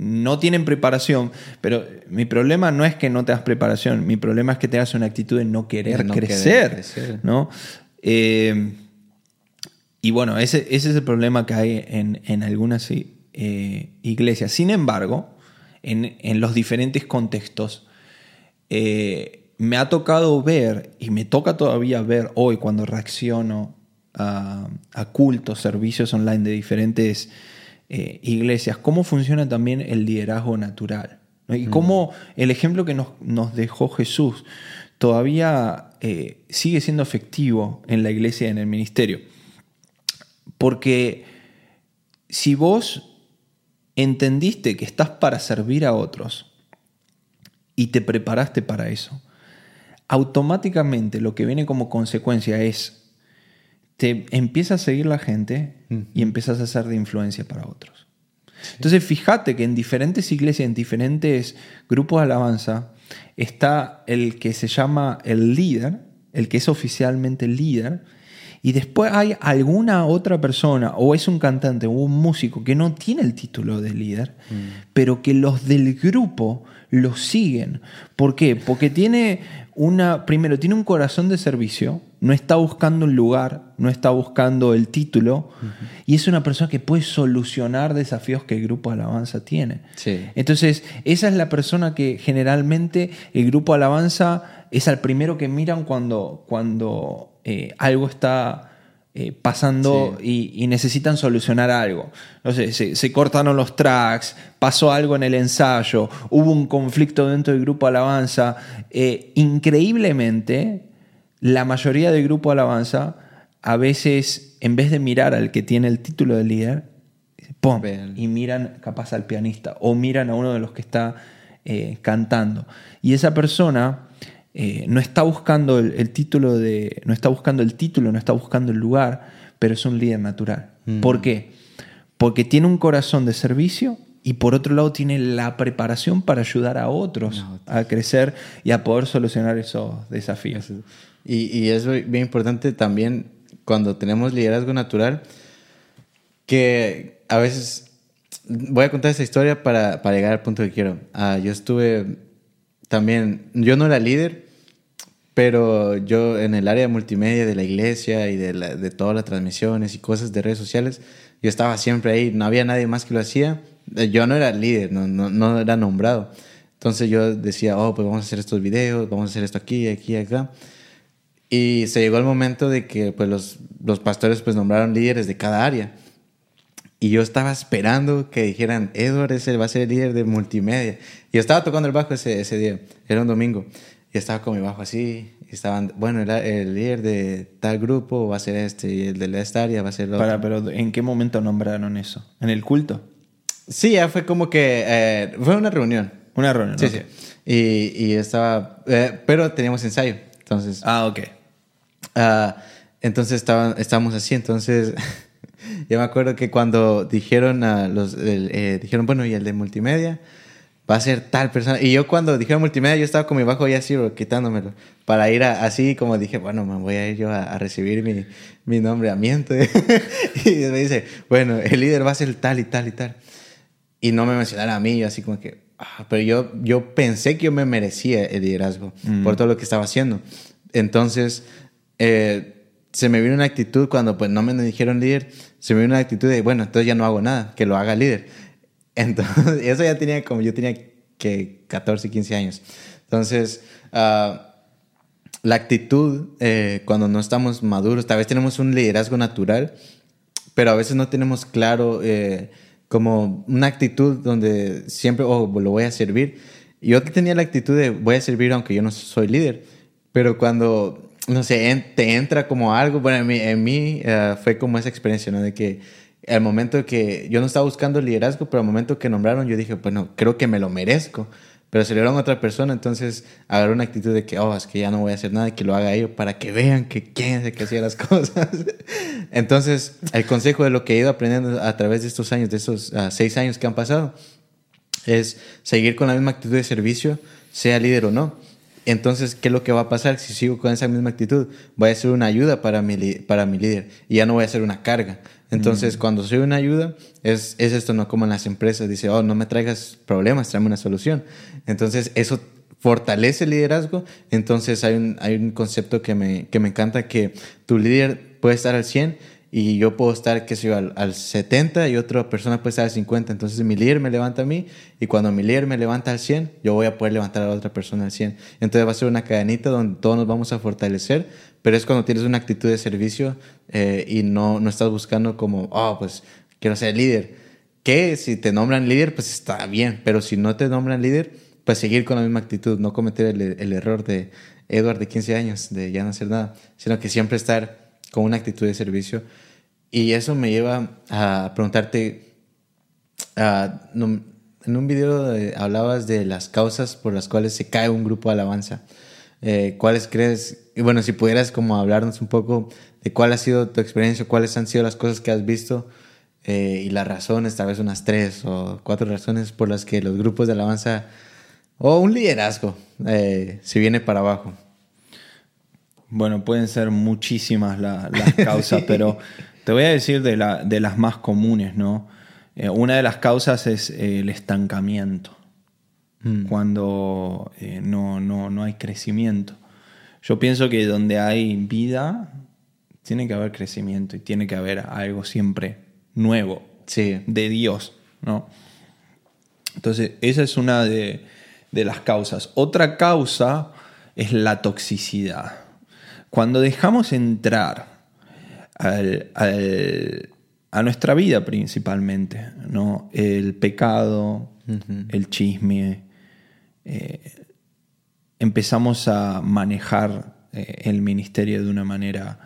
no tienen preparación, pero mi problema no es que no te das preparación, mi problema es que tengas una actitud de no querer no crecer. crecer. ¿no? Eh, y bueno, ese, ese es el problema que hay en, en algunas eh, iglesias. Sin embargo, en, en los diferentes contextos, eh, me ha tocado ver, y me toca todavía ver hoy cuando reacciono a, a cultos, servicios online de diferentes eh, iglesias, cómo funciona también el liderazgo natural. ¿no? Y cómo el ejemplo que nos, nos dejó Jesús todavía eh, sigue siendo efectivo en la iglesia y en el ministerio. Porque si vos entendiste que estás para servir a otros y te preparaste para eso, automáticamente lo que viene como consecuencia es, te empieza a seguir la gente y empiezas a ser de influencia para otros. Entonces fíjate que en diferentes iglesias, en diferentes grupos de alabanza, está el que se llama el líder, el que es oficialmente líder, y después hay alguna otra persona, o es un cantante o un músico que no tiene el título de líder, pero que los del grupo lo siguen. ¿Por qué? Porque tiene una, primero, tiene un corazón de servicio, no está buscando un lugar, no está buscando el título, y es una persona que puede solucionar desafíos que el grupo alabanza tiene. Sí. Entonces, esa es la persona que generalmente el grupo alabanza es al primero que miran cuando, cuando eh, algo está eh, pasando y, y necesitan solucionar algo. No sé, se, se cortaron los tracks, pasó algo en el ensayo, hubo un conflicto dentro del grupo alabanza. Eh, increíblemente, la mayoría del grupo alabanza a veces, en vez de mirar al que tiene el título de líder, ¡pum! Y miran capaz al pianista o miran a uno de los que está eh, cantando. Y esa persona eh, no está buscando el, el título de. no está buscando el título, no está buscando el lugar, pero es un líder natural. ¿Por qué? Porque tiene un corazón de servicio y por otro lado tiene la preparación para ayudar a otros a crecer y a poder solucionar esos desafíos. Y, y es bien importante también cuando tenemos liderazgo natural, que a veces, voy a contar esa historia para, para llegar al punto que quiero. Ah, yo estuve también, yo no era líder, pero yo en el área multimedia de la iglesia y de, de todas las transmisiones y cosas de redes sociales, yo estaba siempre ahí, no había nadie más que lo hacía. Eh, Yo no era líder, no, no, no era nombrado. Entonces yo decía, oh, pues vamos a hacer estos videos, vamos a hacer esto aquí, aquí, acá. Y se llegó el momento de que pues, los, los pastores pues, nombraron líderes de cada área. Y yo estaba esperando que dijeran, Edward ese va a ser el líder de multimedia. Y yo estaba tocando el bajo ese, ese día, era un domingo. Y estaba con mi bajo así. Y estaban, bueno, el, el líder de tal grupo va a ser este, y el de esta área va a ser el otro. Para, pero ¿en qué momento nombraron eso? ¿En el culto? Sí, ya fue como que, eh, fue una reunión. Una reunión. Sí, ok. sí. Y, y estaba, eh, pero teníamos ensayo. Entonces, Ah, ok. Ah, entonces estaban, estábamos así, entonces yo me acuerdo que cuando dijeron a los, el, eh, dijeron, bueno, y el de multimedia va a ser tal persona. Y yo cuando dijeron multimedia, yo estaba con mi bajo ya así, bro, quitándomelo, para ir a- así como dije, bueno, me voy a ir yo a, a recibir mi, mi nombramiento. y me dice, bueno, el líder va a ser tal y tal y tal. Y no me mencionaron a mí, yo así como que, ah, pero yo, yo pensé que yo me merecía el liderazgo por todo lo que estaba haciendo. Entonces, eh, se me vino una actitud cuando pues no me dijeron líder, se me vino una actitud de, bueno, entonces ya no hago nada, que lo haga líder. Entonces, eso ya tenía como, yo tenía que 14, 15 años. Entonces, ah, la actitud eh, cuando no estamos maduros, tal vez tenemos un liderazgo natural, pero a veces no tenemos claro eh, como una actitud donde siempre, oh, lo voy a servir. Yo tenía la actitud de voy a servir aunque yo no soy líder, pero cuando, no sé, te entra como algo, bueno, en mí, en mí eh, fue como esa experiencia, ¿no? De que al momento que yo no estaba buscando liderazgo, pero al momento que nombraron, yo dije, bueno, creo que me lo merezco. Pero dieron a otra persona, entonces agarré una actitud de que, oh, es que ya no voy a hacer nada que lo haga ellos para que vean que quién es el que hacía las cosas. entonces, el consejo de lo que he ido aprendiendo a través de estos años, de estos ah, seis años que han pasado, es seguir con la misma actitud de servicio, sea líder o no. Entonces, ¿qué es lo que va a pasar si sigo con esa misma actitud? Voy a ser una ayuda para mi, para mi líder y ya no voy a ser una carga. Entonces, cuando soy una ayuda, es, es esto, no como en las empresas, dice, oh, no me traigas problemas, tráeme una solución. Entonces, eso fortalece el liderazgo. Entonces, hay un, hay un concepto que me, que me encanta, que tu líder puede estar al 100 y yo puedo estar, qué sé yo, al, al 70 y otra persona puede estar al 50. Entonces mi líder me levanta a mí y cuando mi líder me levanta al 100, yo voy a poder levantar a la otra persona al 100. Entonces va a ser una cadenita donde todos nos vamos a fortalecer, pero es cuando tienes una actitud de servicio eh, y no, no estás buscando como, oh, pues quiero ser líder. Que si te nombran líder, pues está bien, pero si no te nombran líder, pues seguir con la misma actitud, no cometer el, el error de Edward de 15 años, de ya no hacer nada, sino que siempre estar con una actitud de servicio. Y eso me lleva a preguntarte, ah, en un video hablabas de las causas por las cuales se cae un grupo de alabanza. Eh, ¿Cuáles crees? Y bueno, si pudieras como hablarnos un poco de cuál ha sido tu experiencia, cuáles han sido las cosas que has visto eh, y las razones, tal vez unas tres o cuatro razones por las que los grupos de alabanza o un liderazgo eh, se viene para abajo. Bueno, pueden ser muchísimas la- las causas, pero te voy a decir de, la- de las más comunes, ¿no? Eh, una de las causas es eh, el estancamiento, cuando eh, no, no, no hay crecimiento. Yo pienso que donde hay vida, tiene que haber crecimiento y tiene que haber algo siempre nuevo Sí. de Dios, ¿no? Entonces, esa es una de, de las causas. Otra causa es la toxicidad. Cuando dejamos entrar al- al- a nuestra vida principalmente, ¿no? El pecado, el chisme, eh, empezamos a manejar eh, el ministerio de una manera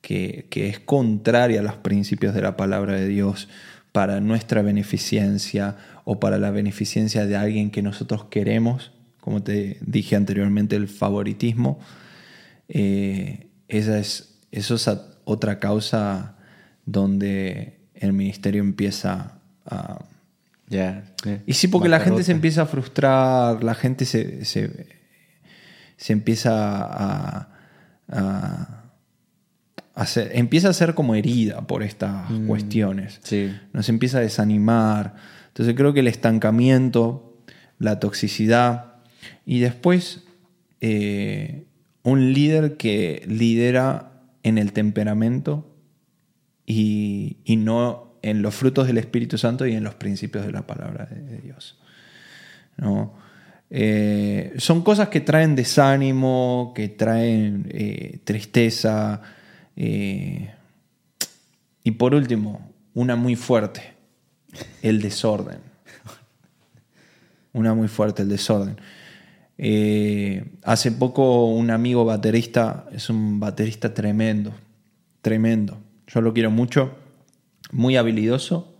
que, que es contraria a los principios de la palabra de Dios, para nuestra beneficencia o para la beneficencia de alguien que nosotros queremos, como te dije anteriormente, el favoritismo, eh, esa es, eso es otra causa donde el ministerio empieza a... y sí, porque la gente se empieza a frustrar, la gente se, se, empieza a, hacer, empieza a ser como herida por estas mm, cuestiones. Nos empieza a desanimar. Entonces creo que el estancamiento, la toxicidad y después eh, un líder que lidera en el temperamento y, no en los frutos del Espíritu Santo y en los principios de la palabra de Dios. Eh, son cosas que traen desánimo, que traen eh, tristeza. Eh, y por último, una muy fuerte, el desorden. Una muy fuerte, el desorden. Eh, hace poco un amigo baterista, es un baterista tremendo, tremendo. Yo lo quiero mucho, muy habilidoso.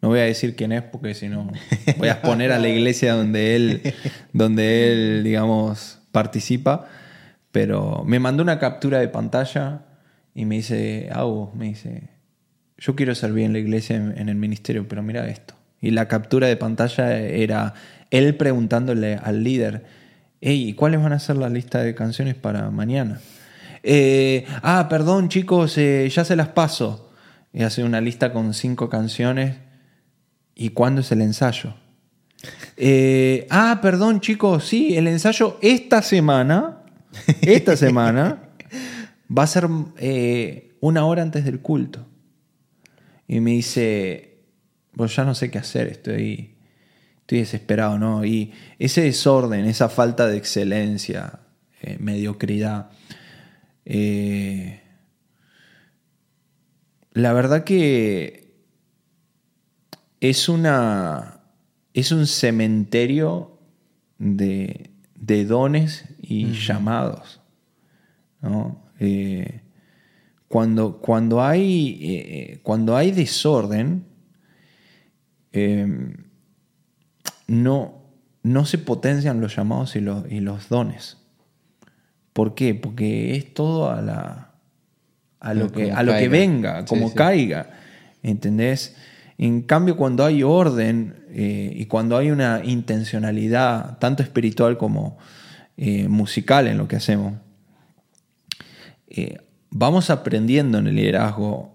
No voy a decir quién es porque si no voy a exponer a la iglesia donde él, donde él, digamos, participa. Pero me mandó una captura de pantalla y me dice, me dice, yo quiero servir en la iglesia en el ministerio, pero mira esto. Y la captura de pantalla era él preguntándole al líder, hey, ¿cuáles van a ser la lista de canciones para mañana? Eh, ah, perdón chicos, eh, ya se las paso. Y hace una lista con cinco canciones. ¿Y cuándo es el ensayo? Eh, ah, perdón chicos, sí, el ensayo esta semana, esta semana, va a ser una hora antes del culto. Y me dice, pues ya no sé qué hacer, estoy estoy desesperado, ¿no? Y ese desorden, esa falta de excelencia, eh, mediocridad, eh, la verdad que es una. es un cementerio de, dones y llamados. ¿no? Eh, cuando, cuando, hay, cuando hay desorden, no, no se potencian los llamados y los, y los dones. ¿Por qué? Porque es todo a, la, a, lo, que, a lo que venga, como caiga. ¿Entendés? En cambio, cuando hay orden eh, y cuando hay una intencionalidad, tanto espiritual como eh, musical en lo que hacemos, eh, vamos aprendiendo en el liderazgo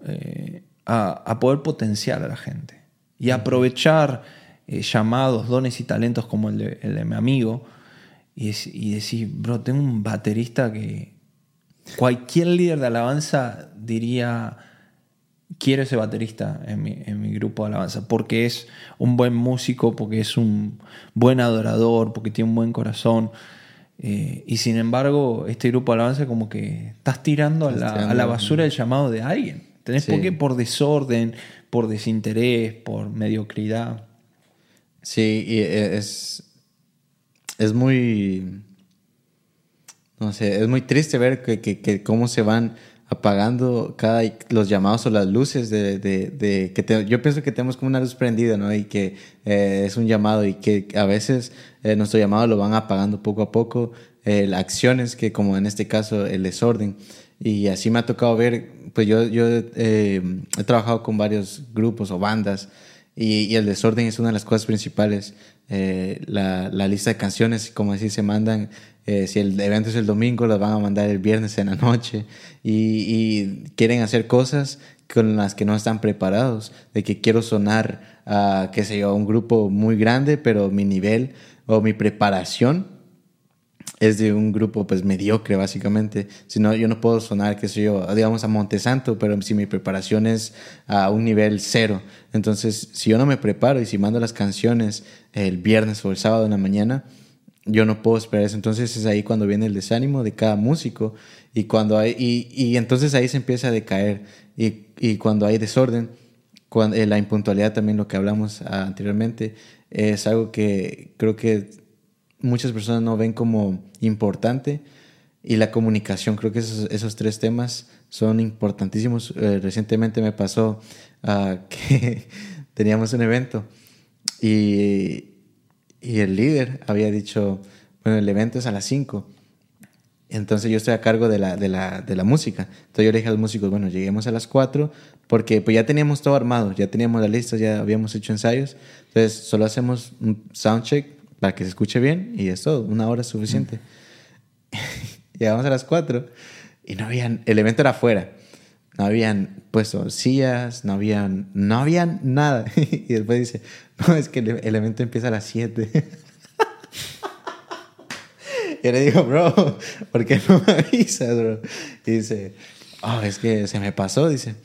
a, a, poder potenciar a la gente y aprovechar eh, llamados, dones y talentos como el de, mi amigo, y, y, decir, bro, tengo un baterista que cualquier líder de alabanza diría, quiero ese baterista en mi, grupo de alabanza, porque es un buen músico, porque es un buen adorador, porque tiene un buen corazón. Eh, y sin embargo, este grupo de alabanza como que estás tirando a la, basura el llamado de alguien. ¿Tenés por qué? Por desorden, por desinterés, por mediocridad. Sí, y e, es, es muy, no sé, es muy triste ver que, cómo se van apagando cada los llamados o las luces de, de, que yo pienso que tenemos como una luz prendida, ¿no? Y que eh, es un llamado y que a veces eh, nuestro llamado lo van apagando poco a poco, eh, acciones que como en este caso el desorden. Y así me ha tocado ver, pues yo, yo he trabajado con varios grupos o bandas y, el desorden es una de las cosas principales. Eh, la, la, lista de canciones, como decir, se mandan, eh, si el evento es el domingo, las van a mandar el viernes en la noche y, quieren hacer cosas con las que no están preparados, de que quiero sonar a, qué sé yo, un grupo muy grande, pero mi nivel o mi preparación es de un grupo pues mediocre básicamente. Si yo no puedo sonar, qué sé yo, digamos a Montesanto, pero si mi preparación es a un nivel cero. Entonces, si yo no me preparo y si mando las canciones el viernes o el sábado en la mañana, yo no puedo esperar eso. Entonces es ahí cuando viene el desánimo de cada músico y cuando hay, y, y entonces ahí se empieza a decaer y, y cuando hay desorden, cuando, eh, la impuntualidad también lo que hablamos anteriormente, es algo que creo que muchas personas no ven como importante y la comunicación. Creo que esos, esos tres temas son importantísimos. Eh, recientemente me pasó uh, que teníamos un evento y, y el líder había dicho, bueno, el evento es a las 5. Entonces yo estoy a cargo de la, de, la, de la música. Entonces yo le dije a los músicos, bueno, lleguemos a las 4 porque pues ya teníamos todo armado, ya teníamos la lista, ya habíamos hecho ensayos. Entonces solo hacemos un soundcheck para que se escuche bien y es todo, una hora es suficiente. Llegamos a las 4 y no habían, el evento era afuera. No habían puesto sillas, no habían, no habían nada. y después dice, no, es que el, el evento empieza a las 7. Yo le digo, bro, ¿por qué no me avisas, bro? Y dice, oh, es que se me pasó, dice.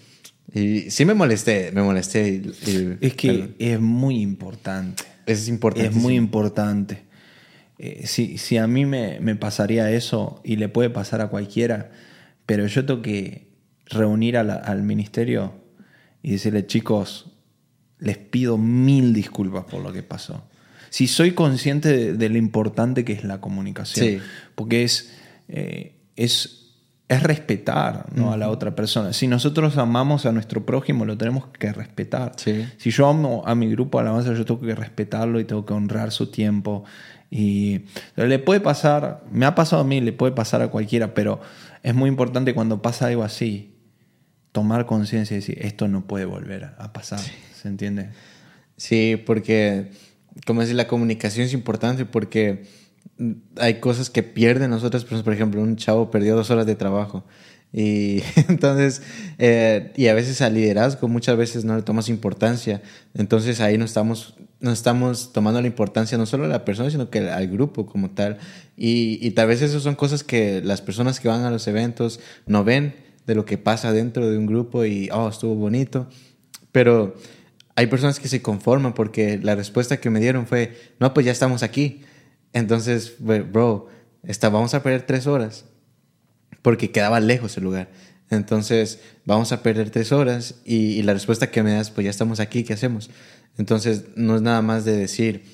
Y sí me molesté, me molesté. y- y- Es que es muy importante. Es importante. Es muy importante. Eh, si, si a mí me, me pasaría eso, y le puede pasar a cualquiera, pero yo tengo que reunir a la- al ministerio y decirle, chicos, les pido mil disculpas por lo que pasó. Si soy consciente de, de lo importante que es la comunicación, Sí. porque es, eh, es, es respetar ¿no? a la otra persona. Si nosotros amamos a nuestro prójimo, lo tenemos que respetar. Sí. Si yo amo a mi grupo de alabanza, yo tengo que respetarlo y tengo que honrar su tiempo. Y le puede pasar, me ha pasado a mí, le puede pasar a cualquiera, pero es muy importante cuando pasa algo así, tomar conciencia y decir, esto no puede volver a pasar. ¿Se entiende? Sí, porque, como decir, la comunicación es importante porque hay cosas que pierden las otras personas. Por ejemplo, un chavo perdió dos horas de trabajo. Y entonces, eh, y a veces al liderazgo muchas veces no le tomas importancia. Entonces ahí no estamos, no estamos tomando la importancia no solo a la persona, sino que al grupo como tal. Y, y tal vez esas son cosas que las personas que van a los eventos no ven de lo que pasa dentro de un grupo y, oh, estuvo bonito. Pero hay personas que se conforman porque la respuesta que me dieron fue, no, pues ya estamos aquí. Entonces, bro, está, vamos a perder tres horas porque quedaba lejos el lugar. Entonces, vamos a perder tres horas y, la respuesta que me das, pues ya estamos aquí, ¿qué hacemos? Entonces, no es nada más de decir,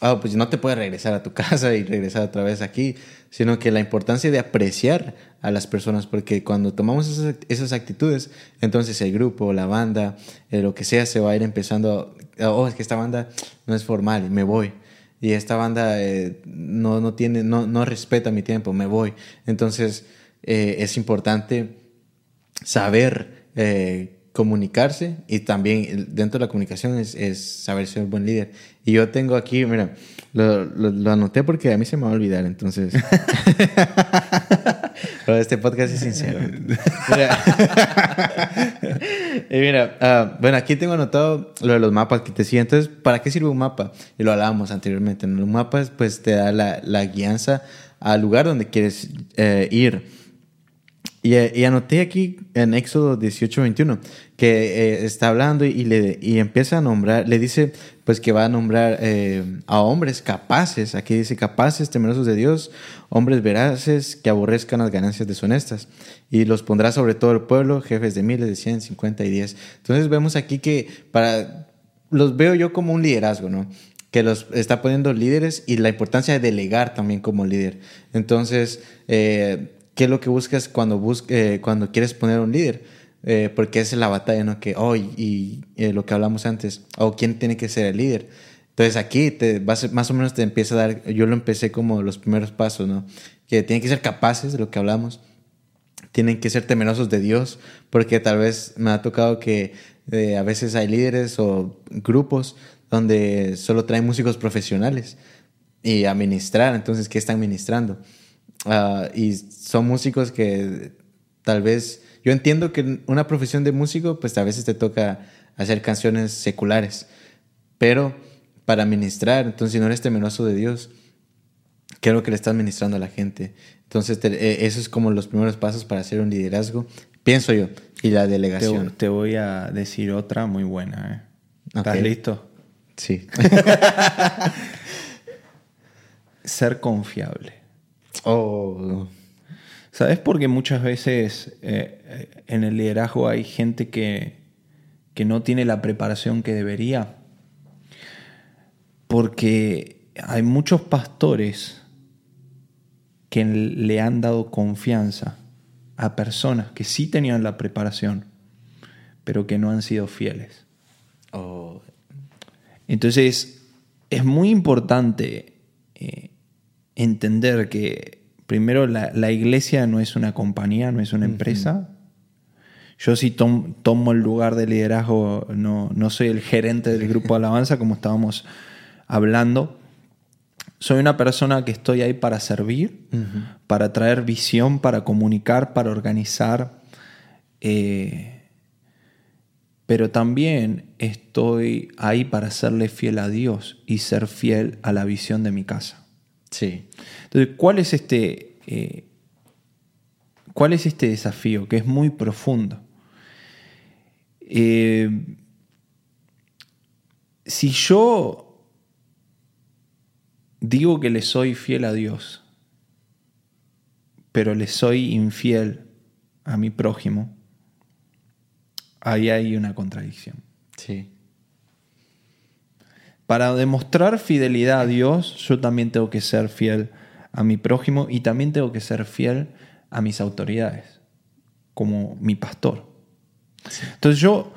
ah, pues no te puedes regresar a tu casa y regresar otra vez aquí, sino que la importancia de apreciar a las personas, porque cuando tomamos esas, esas actitudes, entonces el grupo, la banda, eh, lo que sea, se va a ir empezando, oh, es que esta banda no es formal, me voy. Y esta banda eh, no, no, tiene, no, no respeta mi tiempo, me voy. Entonces, eh, es importante saber eh, comunicarse y también dentro de la comunicación es, es saber ser un buen líder. Y yo tengo aquí, mira, lo, lo- lo anoté porque a mí se me va a olvidar, entonces. Pero este podcast es sincero. Mira, y mira ah, bueno, aquí tengo anotado lo de los mapas que te decía. Entonces, ¿para qué sirve un mapa? Y lo hablábamos anteriormente. ¿no? Los mapas, pues, te da la, la guianza al lugar donde quieres eh, ir. Y, eh, y anoté aquí en Éxodo 18, 21, que eh, está hablando y, le, y empieza a nombrar, le dice pues que va a nombrar eh, a hombres capaces, aquí dice capaces, temerosos de Dios, hombres veraces que aborrezcan las ganancias deshonestas, y los pondrá sobre todo el pueblo, jefes de miles, de cien, cincuenta y diez. Entonces vemos aquí que para, los veo yo como un liderazgo, ¿no? que los está poniendo líderes y la importancia de delegar también como líder. Entonces, eh, ¿qué es lo que buscas cuando, bus eh, cuando quieres poner un líder? Eh, porque es la batalla, ¿no? Que hoy, y, eh, lo que hablamos antes, o quién tiene que ser el líder. Entonces aquí te vas, más o menos te empieza a dar, yo lo empecé como los primeros pasos, ¿no? Que tienen que ser capaces de lo que hablamos, tienen que ser temerosos de Dios, porque tal vez me ha tocado que eh, a veces hay líderes o grupos donde solo traen músicos profesionales y a ministrar, entonces, ¿qué están ministrando? Ah, y son músicos que tal vez, yo entiendo que una profesión de músico, pues a veces te toca hacer canciones seculares, pero para ministrar, entonces si no eres temeroso de Dios, ¿qué es lo que le estás ministrando a la gente? Entonces, te- eh, eso es como los primeros pasos para hacer un liderazgo, pienso yo, y la delegación. te voy a decir otra muy buena. ¿eh? ¿Estás Ok. listo? Sí. Ser confiable. oh, ¿Sabes? Porque muchas veces eh, eh, en el liderazgo hay gente que, que no tiene la preparación que debería. Porque hay muchos pastores que le han dado confianza a personas que sí tenían la preparación, pero que no han sido fieles. oh, Entonces, es muy importante eh, entender que primero la, iglesia no es una compañía, no es una empresa. Yo sí tomo el lugar de liderazgo, no, no soy el gerente del grupo de alabanza como estábamos hablando. Soy una persona que estoy ahí para servir, para traer visión, para comunicar, para organizar. Eh, pero también estoy ahí para serle fiel a Dios y ser fiel a la visión de mi casa. Sí. Entonces, ¿cuál es este, eh, cuál es este desafío que es muy profundo? Eh, si yo digo que le soy fiel a Dios, pero le soy infiel a mi prójimo, ahí hay una contradicción. Sí. Para demostrar fidelidad a Dios, yo también tengo que ser fiel a mi prójimo y también tengo que ser fiel a mis autoridades, como mi pastor. Entonces yo,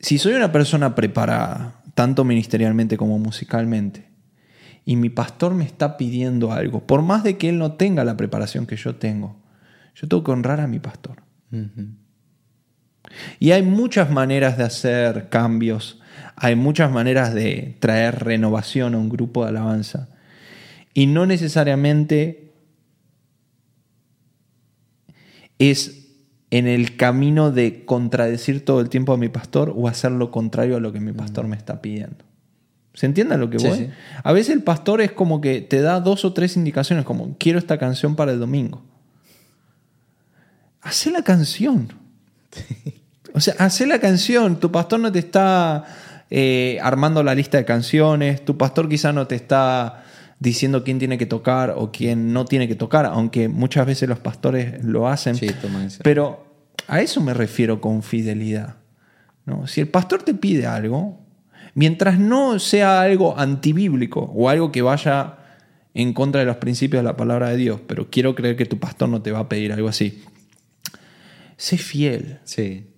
si soy una persona preparada, tanto ministerialmente como musicalmente, y mi pastor me está pidiendo algo, por más de que él no tenga la preparación que yo tengo, yo tengo que honrar a mi pastor. Y hay muchas maneras de hacer cambios, hay muchas maneras de traer renovación a un grupo de alabanza. Y no necesariamente es en el camino de contradecir todo el tiempo a mi pastor o hacer lo contrario a lo que mi pastor me está pidiendo. ¿Se entiende lo que voy? A veces el pastor es como que te da dos o tres indicaciones, como quiero esta canción para el domingo. Hace la canción. O sea, hace la canción. Tu pastor no te está eh, armando la lista de canciones. Tu pastor quizá no te está diciendo quién tiene que tocar o quién no tiene que tocar, aunque muchas veces los pastores lo hacen. Sí, pero a eso me refiero con fidelidad. ¿no? Si el pastor te pide algo, mientras no sea algo antibíblico o algo que vaya en contra de los principios de la palabra de Dios, pero quiero creer que tu pastor no te va a pedir algo así. Sé fiel. Sí.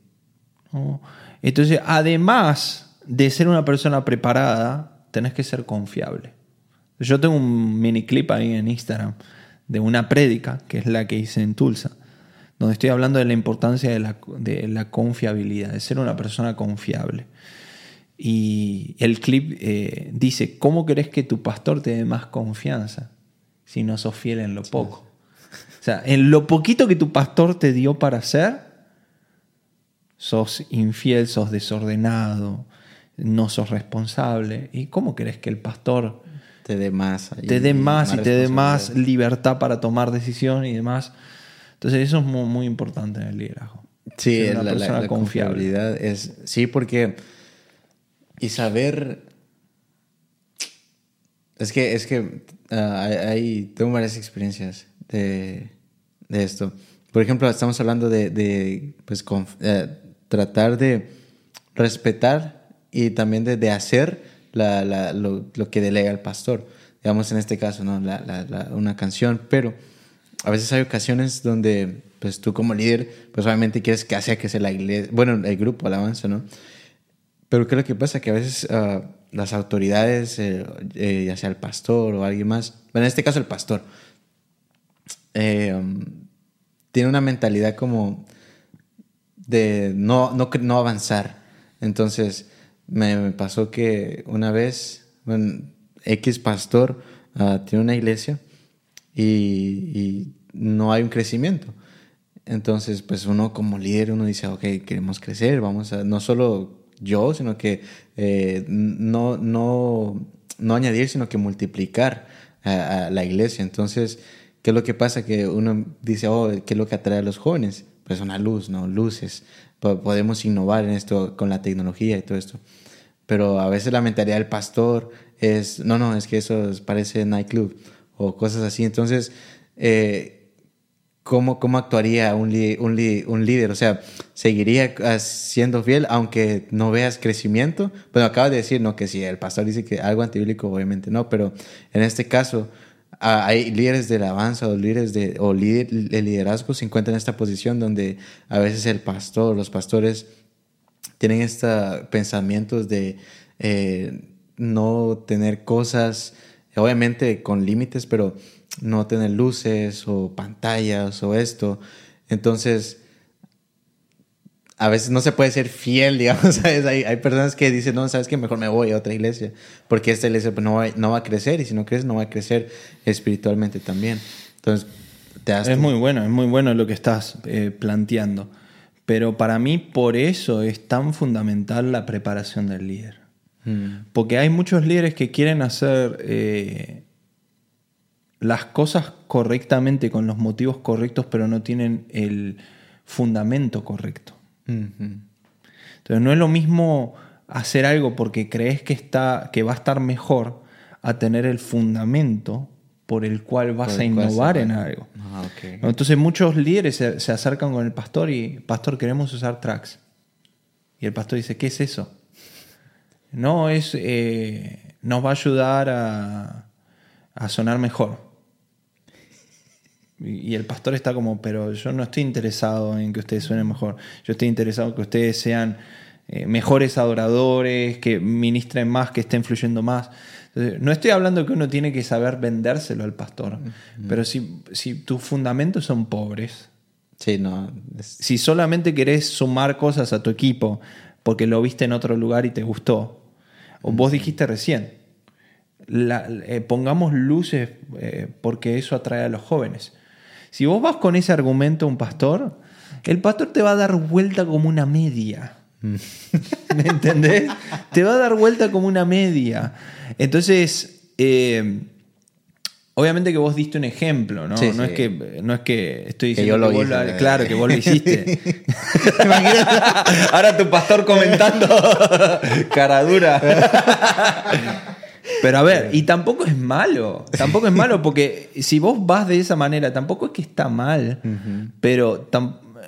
Entonces, además de ser una persona preparada, tenés que ser confiable. Yo tengo un mini clip ahí en Instagram de una prédica, que es la que hice en Tulsa, donde estoy hablando de la importancia de la, confiabilidad, de ser una persona confiable. Y el clip eh, dice, ¿cómo crees que tu pastor te dé más confianza si no sos fiel en lo poco? O sea, en lo poquito que tu pastor te dio para hacer, sos infiel, sos desordenado, no sos responsable. ¿Y cómo crees que el pastor te dé más. te dé más, y te dé más libertad para tomar decisión y demás. Entonces eso es muy, importante en el liderazgo. Sí, la, la, confiabilidad es... Sí, porque... Y saber... Es que, es que ah, hay, tengo varias experiencias de, esto. Por ejemplo, estamos hablando de, pues, eh, tratar de respetar y también de hacer lo, que delega el pastor. Digamos en este caso, ¿no? una canción, pero a veces hay ocasiones donde pues tú como líder, pues obviamente quieres que haga que sea la iglesia, bueno, el grupo alabanza, ¿no? Pero ¿qué es lo que pasa? Que a veces ah, las autoridades, eh, eh, ya sea el pastor o alguien más, bueno, en este caso el pastor, eh, um, tiene una mentalidad como de no, no, no avanzar. Entonces, me, pasó que una vez, X pastor ah, tiene una iglesia y, no hay un crecimiento. Entonces, pues uno como líder, uno dice, ok, queremos crecer, vamos a, no solo yo, sino que eh, no, no, no añadir, sino que multiplicar a, la iglesia. Entonces, ¿qué es lo que pasa? Que uno dice, oh, ¿qué es lo que atrae a los jóvenes? Pues una luz, ¿no? Luces podemos innovar en esto con la tecnología y todo esto. Pero a veces la mentalidad del pastor es, no, no, es que eso parece nightclub o cosas así. Entonces, eh, ¿cómo, ¿cómo, actuaría un, un, un, líder? O sea, ¿seguiría siendo fiel aunque no veas crecimiento? Bueno, acabas de decir, no, que si el pastor dice que algo antibíblico, obviamente no, pero en este caso, hay líderes de alabanza o líderes de, o de liderazgo se encuentran en esta posición donde a veces el pastor, los pastores tienen estos pensamientos de, eh, no tener cosas, obviamente con límites, pero no tener luces o pantallas o esto. Entonces, a veces no se puede ser fiel, digamos, Hay, hay personas que dicen, no, sabes que mejor me voy a otra iglesia, porque esta iglesia pues, no, va, no va a crecer y si no crees no va a crecer espiritualmente también. Entonces, te das Es muy bueno, es muy bueno lo que estás eh, planteando. Pero para mí por eso es tan fundamental la preparación del líder. Mm. Porque hay muchos líderes que quieren hacer eh, las cosas correctamente con los motivos correctos, pero no tienen el fundamento correcto. Entonces no es lo mismo hacer algo porque crees que, está, que va a estar mejor a tener el fundamento por el cual vas a innovar en algo. Ah, Entonces muchos líderes se, acercan con el pastor y, pastor, queremos usar tracks. Y el pastor dice, ¿qué es eso? No, es, eh, nos va a ayudar a, a sonar mejor. Y el pastor está como, pero yo no estoy interesado en que ustedes suenen mejor. Yo estoy interesado en que ustedes sean eh, mejores adoradores, que ministren más, que estén fluyendo más. no estoy hablando que uno tiene que saber vendérselo al pastor, pero si, si tus fundamentos son pobres, sí, no, si solamente querés sumar cosas a tu equipo porque lo viste en otro lugar y te gustó, o vos dijiste recién, eh, pongamos luces eh, porque eso atrae a los jóvenes. Si vos vas con ese argumento a un pastor, el pastor te va a dar vuelta como una media. ¿Me entendés? te va a dar vuelta como una media. Entonces, eh, obviamente que vos diste un ejemplo, ¿no? no, Es que, no es que estoy diciendo que, vos lo, claro, que vos lo hiciste. Ahora tu pastor comentando cara dura. Pero a ver, y tampoco es malo, tampoco es malo, porque si vos vas de esa manera, tampoco es que está mal, pero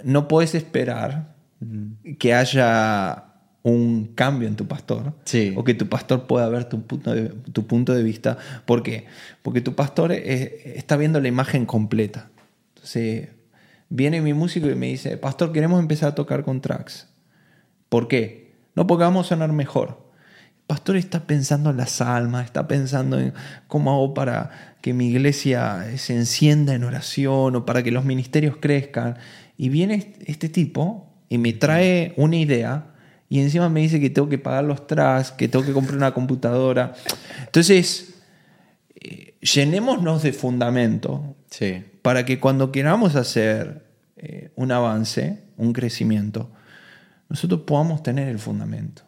no puedes esperar que haya un cambio en tu pastor o que tu pastor pueda ver tu punto de, tu punto de vista. ¿Por qué? Porque tu pastor está viendo la imagen completa. Entonces, viene mi músico y me dice, pastor, queremos empezar a tocar con tracks. ¿Por qué? No porque vamos a sonar mejor pastor está pensando en las almas, está pensando en cómo hago para que mi iglesia se encienda en oración o para que los ministerios crezcan. Y viene este tipo y me trae una idea y encima me dice que tengo que pagar los tracks, que tengo que comprar una computadora. Entonces, eh, llenémonos de fundamento para que cuando queramos hacer eh, un avance, un crecimiento, nosotros podamos tener el fundamento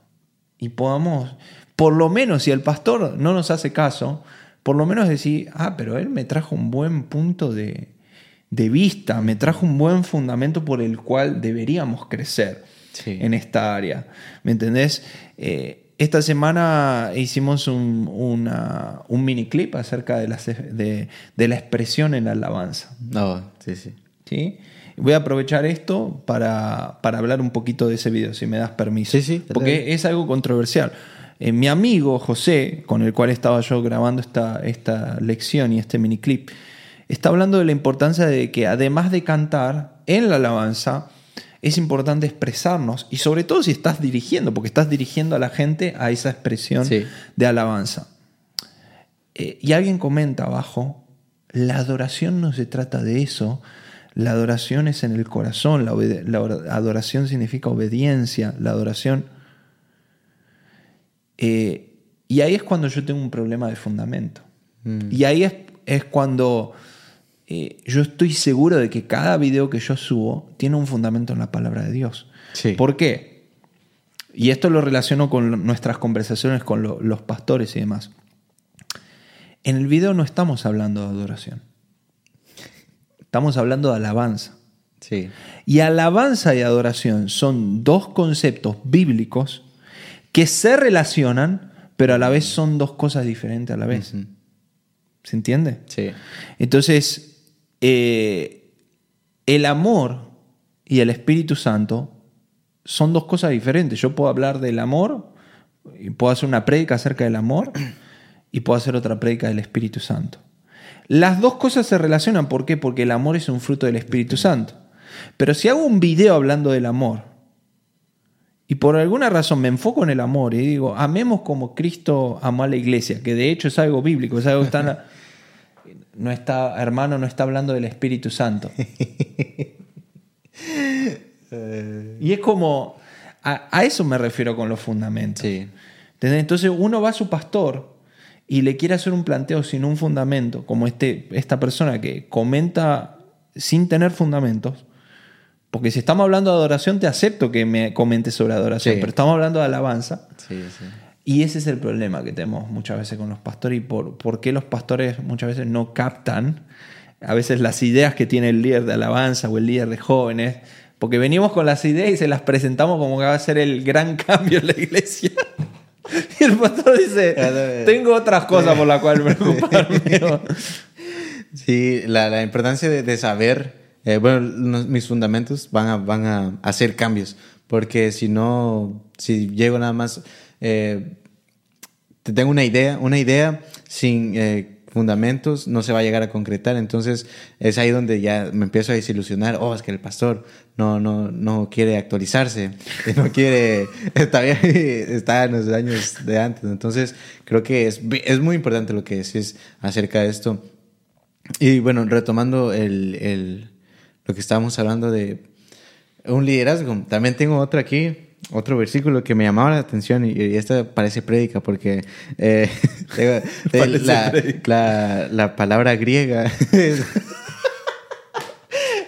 y podamos, por lo menos si el pastor no nos hace caso, por lo menos decir, ah, pero él me trajo un buen punto de, vista, me trajo un buen fundamento por el cual deberíamos crecer en esta área. ¿Me entendés? Eh, esta semana hicimos un, una, un mini clip acerca de la, de, la expresión en la alabanza. No, sí, sí. ¿Sí? Voy a aprovechar esto para, hablar un poquito de ese video, si me das permiso. Sí, sí. Porque es algo controversial. Eh, mi amigo José, con el cual estaba yo grabando esta, esta lección y este miniclip, está hablando de la importancia de que además de cantar en la alabanza, es importante expresarnos y sobre todo si estás dirigiendo, porque estás dirigiendo a la gente a esa expresión de alabanza. Eh, y alguien comenta abajo, la adoración no se trata de eso, la adoración es en el corazón, la, adoración significa obediencia, la adoración... Eh, y ahí es cuando yo tengo un problema de fundamento. Mm. Y ahí es, cuando eh, yo estoy seguro de que cada video que yo subo tiene un fundamento en la palabra de Dios. ¿Por qué? Y esto lo relaciono con nuestras conversaciones con los pastores y demás. En el video no estamos hablando de adoración. Estamos hablando de alabanza. Sí. Y alabanza y adoración son dos conceptos bíblicos que se relacionan, pero a la vez son dos cosas diferentes a la vez. ¿Se entiende? Sí. Entonces, eh, el amor y el Espíritu Santo son dos cosas diferentes. Yo puedo hablar del amor y puedo hacer una prédica acerca del amor y puedo hacer otra prédica del Espíritu Santo. Las dos cosas se relacionan. ¿Por qué? Porque el amor es un fruto del Espíritu Santo. Pero si hago un video hablando del amor y por alguna razón me enfoco en el amor y digo, amemos como Cristo amó a la iglesia, que de hecho es algo bíblico, es algo que está en la- no está, hermano, no está hablando del Espíritu Santo. y es como, a, a eso me refiero con los fundamentos. Entonces uno va a su pastor y le quiere hacer un planteo sin un fundamento, como este, esta persona que comenta sin tener fundamentos. Porque si estamos hablando de adoración, te acepto que me comentes sobre adoración, Sí. pero estamos hablando de alabanza. Sí, sí. Y ese es el problema que tenemos muchas veces con los pastores y por, por qué los pastores muchas veces no captan a veces las ideas que tiene el líder de alabanza o el líder de jóvenes, porque venimos con las ideas y se las presentamos como que va a ser el gran cambio en la iglesia. Y el pastor dice, tengo otras cosas por las cuales preocuparme. Sí, la, la importancia de, de saber, eh, bueno, los- mis fundamentos van a, van a hacer cambios, porque si no, si llego nada más, eh, te tengo una idea, una idea sin eh, fundamentos no se va a llegar a concretar, entonces es ahí donde ya me empiezo a desilusionar, oh, es que el pastor no, no, no quiere actualizarse, no quiere, está, bien, está en los años de antes, entonces creo que es, es muy importante lo que decís acerca de esto. Y bueno, retomando el, el- lo que estábamos hablando de un liderazgo, también tengo otro aquí, otro versículo que me llamaba la atención y, y esta parece prédica porque eh, tengo- de- Parece la, la- la palabra griega.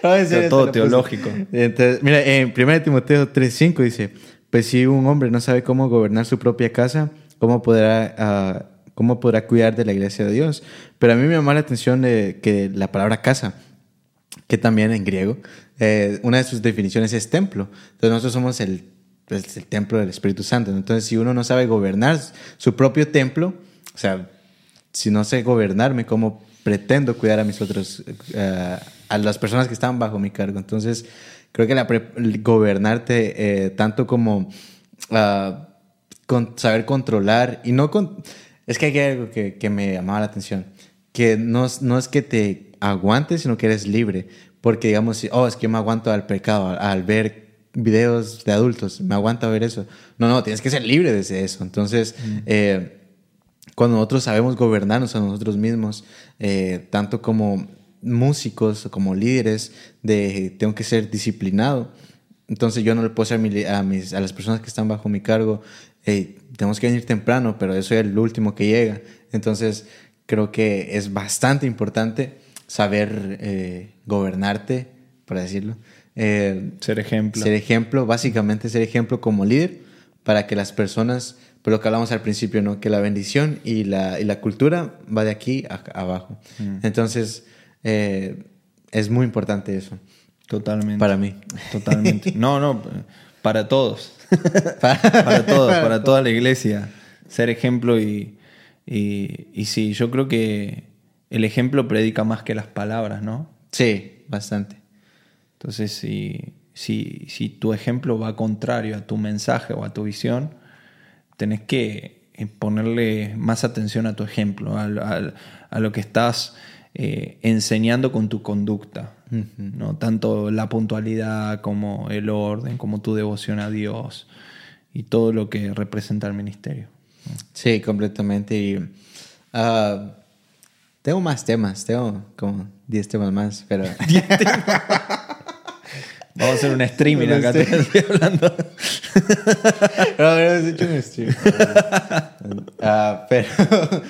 No, en serio, todo teológico. Entonces, mira, en 1 Timoteo 3:5 dice, pues si un hombre no sabe cómo gobernar su propia casa, ¿cómo podrá, ah, cómo podrá cuidar de la iglesia de Dios? Pero a mí me llama la atención de que la palabra casa, que también en griego, eh, una de sus definiciones es templo. Entonces nosotros somos el, pues, el templo del Espíritu Santo. Entonces si uno no sabe gobernar su propio templo, o sea, si no sé gobernarme, ¿cómo pretendo cuidar a mis otros, eh, a las personas que están bajo mi cargo? Entonces creo que la gobernarte eh, tanto como ah, saber controlar y no con... Es que hay algo que, que me llamaba la atención, que no, no es que te aguantes, sino que eres libre, porque digamos, oh, es que yo me aguanto al pecado, al ver videos de adultos, me aguanto a ver eso. No, no, tienes que ser libre de eso. Entonces, eh, cuando nosotros sabemos gobernarnos a nosotros mismos, eh, tanto como músicos o como líderes, de tengo que ser disciplinado. Entonces yo no le puedo a, mi- a mis, a las personas que están bajo mi cargo, "Hey, tenemos que venir temprano, pero yo soy el último que llega. Entonces creo que es bastante importante saber eh, gobernarte, por decirlo. Eh, Ser ejemplo. ser ejemplo, básicamente ser ejemplo como líder para que las personas, por lo que hablamos al principio, ¿no? que la bendición y la, y la cultura va de aquí a, abajo. Entonces, eh, es muy importante eso Totalmente. para mí. Totalmente. No, no, para todos. para todos, para toda la iglesia. Ser ejemplo y, y, y sí, yo creo que el ejemplo predica más que las palabras, ¿no? Sí, bastante. Entonces, si, si, si tu ejemplo va contrario a tu mensaje o a tu visión, tenés que eh, ponerle más atención a tu ejemplo, al- a, lo que estás eh, enseñando con tu conducta. ¿no? Tanto la puntualidad como el orden, como tu devoción a Dios y todo lo que representa el ministerio. Sí, completamente. Y, ah, tengo más temas, tengo como 10 temas más, pero... Vamos a hacer un streaming acá, te stream. estoy hablando. no, habíamos hecho un stream. Ah, pero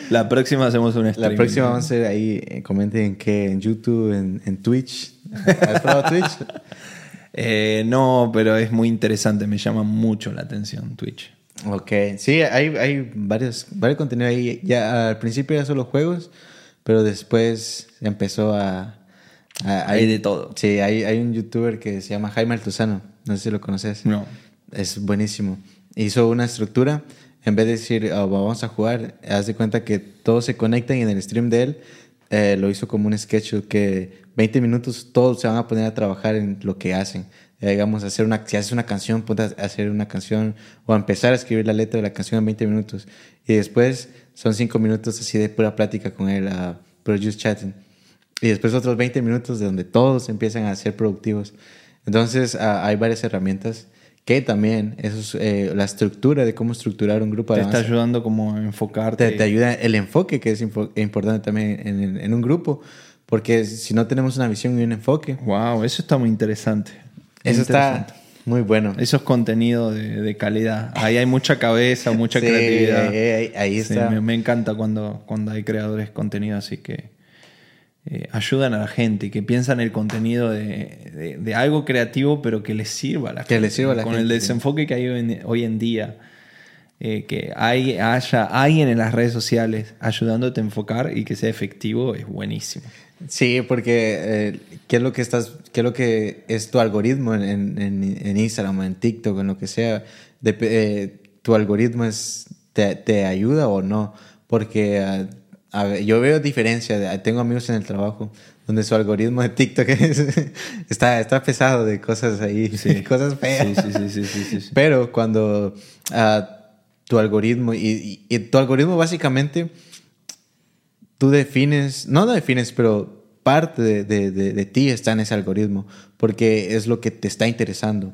La próxima hacemos un streaming. la próxima vamos a hacer ahí, eh, comenten en qué, en YouTube, en, en Twitch. ¿Has probado Twitch? Eh, no, pero es muy interesante, me llama mucho la atención Twitch. Ok, sí, hay, hay varios, varios contenidos ahí. Ya al principio era solo juegos, pero después empezó a... a- Hay de todo. Sí, hay, hay un youtuber que se llama Jaime Altuzano, no sé si lo conoces. No. Es buenísimo. Hizo una estructura, en vez de decir "Oh, vamos a jugar, haz de cuenta que todos se conectan y en el stream de él eh, lo hizo como un sketch que 20 minutos todos se van a poner a trabajar en lo que hacen. Eh, digamos, hacer una, si haces una canción, a hacer una canción o a empezar a escribir la letra de la canción en 20 minutos. Y después son 5 minutos así de pura plática con él, uh, pero just chatting. Y después otros 20 minutos de donde todos empiezan a ser productivos. Entonces hay varias herramientas que también eso es eh, la estructura de cómo estructurar un grupo Te está ayudando como a enfocarte. Te, te ayuda el enfoque, que es importante también en, en un grupo, porque si no tenemos una visión y un enfoque, Wow, eso está muy interesante. Eso interesante. está muy bueno. Eso es contenido de, de calidad. Ahí hay mucha cabeza, mucha Sí, creatividad. ahí, ahí- ahí Sí, está. me, me encanta cuando, cuando hay creadores de contenido así que eh, ayudan a la gente, que piensan el contenido de, de- de algo creativo, pero que les sirva a la Que gente. les sirva a la Con gente, el desenfoque que hay hoy en, hoy en día. eh, que hay, haya alguien en las redes sociales ayudándote a enfocar y que sea efectivo es buenísimo. Sí, porque eh, ¿qué es lo que estás, qué es lo que es tu algoritmo en, en, en- Instagram o en TikTok, en lo que sea? Eh, tu algoritmo es, te, te ayuda o no, porque a ver, yo veo diferencia. de- tengo amigos en el trabajo donde su algoritmo de TikTok es- está, está pesado de cosas ahí, cosas feas. Sí, sí. Pero cuando ah, tu algoritmo, y, y- y tu algoritmo básicamente, tú defines, no lo defines, pero parte de, de- de- de ti está en ese algoritmo, porque es lo que te está interesando.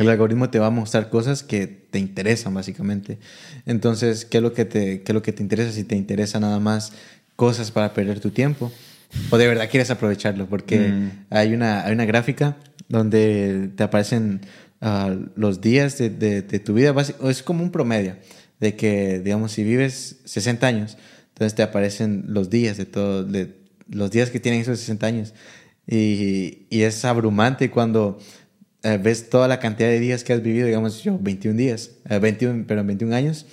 El algoritmo te va a mostrar cosas que te interesan, básicamente. Entonces, ¿qué es lo que te, qué es lo que te interesa? Si te interesa nada más cosas para perder tu tiempo, o de verdad quieres aprovecharlo, porque Mm. hay, una, hay una gráfica donde te aparecen ah, los días de, de- de tu vida, es como un promedio, de que, digamos, si vives 60 años, entonces te aparecen los días de todo, de los días que tienen esos 60 años. Y, y es abrumante cuando eh, ves toda la cantidad de días que has vivido, digamos, yo 21 días, eh, 21, pero 21 años,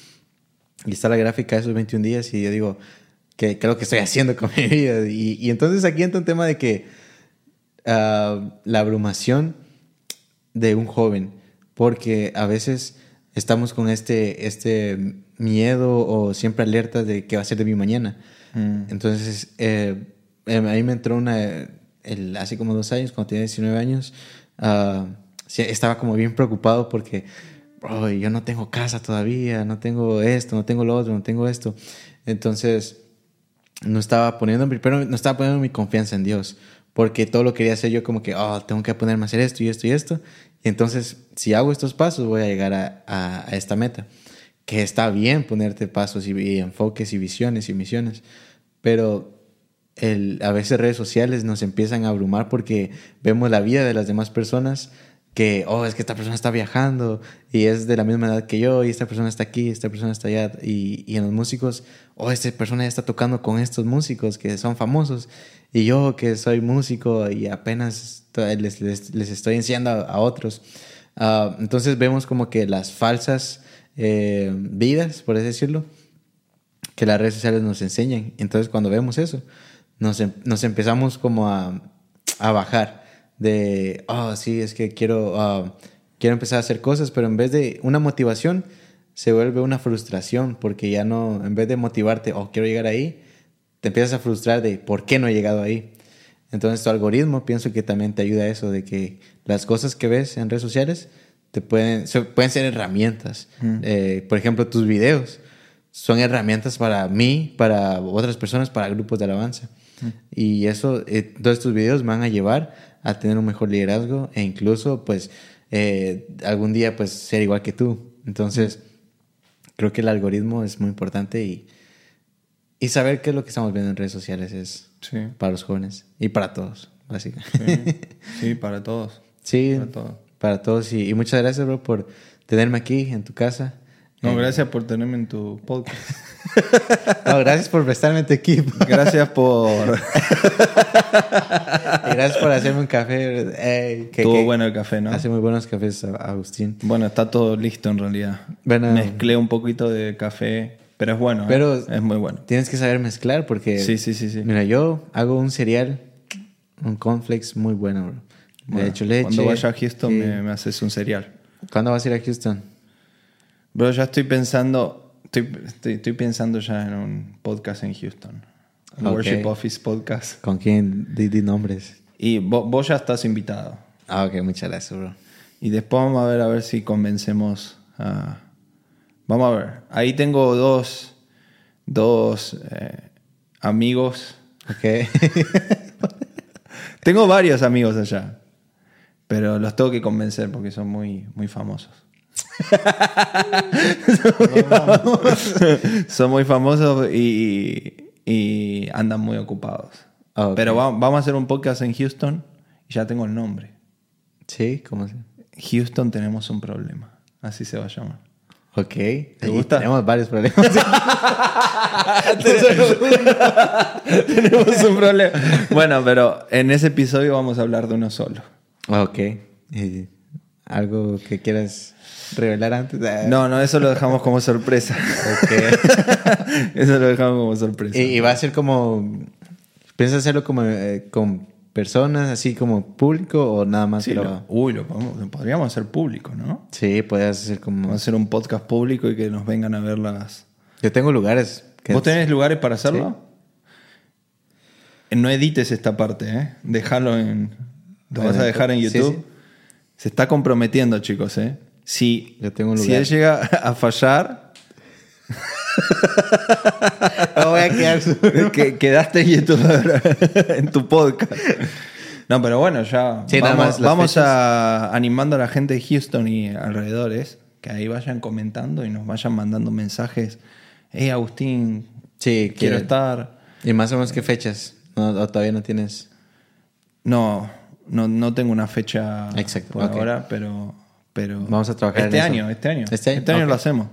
y está la gráfica de esos 21 días y yo digo, ¿qué, qué es lo que estoy haciendo con mi vida? Y, y entonces aquí entra un tema de que ah, la abrumación de un joven, porque a veces estamos con este, este miedo o siempre alertas de qué va a ser de mi mañana. Mm. Entonces, eh, eh, a mí me entró una, el- hace como dos años, cuando tenía 19 años, sí, estaba como bien preocupado porque, yo no tengo casa todavía, no tengo esto, no tengo lo otro, no tengo esto. Entonces, no estaba poniendo, primero no estaba poniendo mi confianza en Dios, porque todo lo quería hacer yo como que, oh, tengo que ponerme a hacer esto y esto y esto. Y entonces, si hago estos pasos, voy a llegar a, esta meta. Que está bien ponerte pasos y enfoques y visiones y misiones, pero el, a veces redes sociales nos empiezan a abrumar porque vemos la vida de las demás personas que, oh, es que esta persona está viajando y es de la misma edad que yo y esta persona está aquí, esta persona está allá y, y en los músicos, oh, esta persona ya está tocando con estos músicos que son famosos y yo que soy músico y apenas les, les, les estoy enseñando a, a otros. Ah, entonces vemos como que las falsas eh, vidas, por así decirlo, que las redes sociales nos enseñan. Entonces, cuando vemos eso, nos, em- nos empezamos como a, a bajar de, oh, sí, es que quiero, ah, quiero empezar a hacer cosas, pero en vez de una motivación, se vuelve una frustración, porque ya no, en vez de motivarte, oh, quiero llegar ahí, te empiezas a frustrar de por qué no he llegado ahí. Entonces, tu algoritmo pienso que también te ayuda a eso, de que las cosas que ves en redes sociales te pueden, se- pueden ser herramientas. Eh, por ejemplo, tus videos son herramientas para mí, para otras personas, para grupos de alabanza. Y eso, eh, todos tus videos van a llevar a tener un mejor liderazgo e incluso, pues, eh, algún día, pues, ser igual que tú. Entonces, creo que el algoritmo es muy importante y, y saber qué es lo que estamos viendo en redes sociales es Sí. para los jóvenes y para todos, básicamente. Sí, para todos. Sí, Para todos. para todos. Y, y muchas gracias, bro, por tenerme aquí en tu casa. No, Eh, gracias por tenerme en tu podcast. no, gracias por prestarme tu equipo. Gracias por... Y gracias por hacerme un café. Ey, que- Estuvo que bueno el café, ¿no? Hace muy buenos cafés, Agustín. Bueno, está todo listo en realidad. Bueno. Mezclé un poquito de café, pero es bueno. ¿eh? Pero- es muy bueno. Tienes que saber mezclar porque... Sí, sí, sí, sí. Mira, yo hago un cereal, un cornflakes muy bueno, bro. Bueno, echo leche. Cuando vaya a Houston sí. me, me haces un cereal. ¿Cuándo vas a ir a Houston? Bro, ya estoy pensando, estoy, estoy, estoy pensando ya en un podcast en Houston. Un. Worship Office Podcast. ¿Con quién? Di, di nombres. Y vos, vos ya estás invitado. Ah, ok, muchas gracias, bro. Y después vamos a ver a ver si convencemos a... Vamos a ver. Ahí tengo dos, dos eh, amigos. Ok. Tengo varios amigos allá. Pero los tengo que convencer porque son muy, muy famosos. son muy famosos y, y andan muy ocupados. Ah. Pero va- vamos a hacer un podcast en Houston y ya tengo el nombre. Sí, ¿cómo se? Houston tenemos un problema. Así se va a llamar. Ok. ¿Te gusta? Tenemos varios problemas. tenemos un problema. Bueno, pero en ese episodio vamos a hablar de uno solo. ok. ¿Y ¿Algo que quieras revelar antes? Ah, No, no, eso lo dejamos como sorpresa. Eso lo dejamos como sorpresa. y, y va a ser como... ¿Piensas hacerlo como eh, con personas, así como público o nada más Sí, lo- uy, lo, podemos- lo podríamos hacer público, ¿no? Sí, puedes hacer como... Hacer un podcast público y que nos vengan a ver las... Yo tengo lugares que... ¿Vos tenés lugares para hacerlo? No edites esta parte, ¿eh? Déjalo en... Lo vas a dejar en YouTube. sí. Se está comprometiendo, chicos, ¿eh? Si, Yo tengo un si él llega a fallar, No voy a quedar... que, quedaste en tu podcast. No, pero bueno, ya Sí, vamos, vamos a animando a la gente de Houston y alrededores que ahí vayan comentando y nos vayan mandando mensajes. Hey, Agustín, Sí, quiero que- estar. ¿Y más o menos qué fechas? No, o todavía no tienes... No, no, no tengo una fecha Exacto, por ahora, pero, pero Vamos a trabajar este en eso. año, este año, Este año, lo ok. hacemos.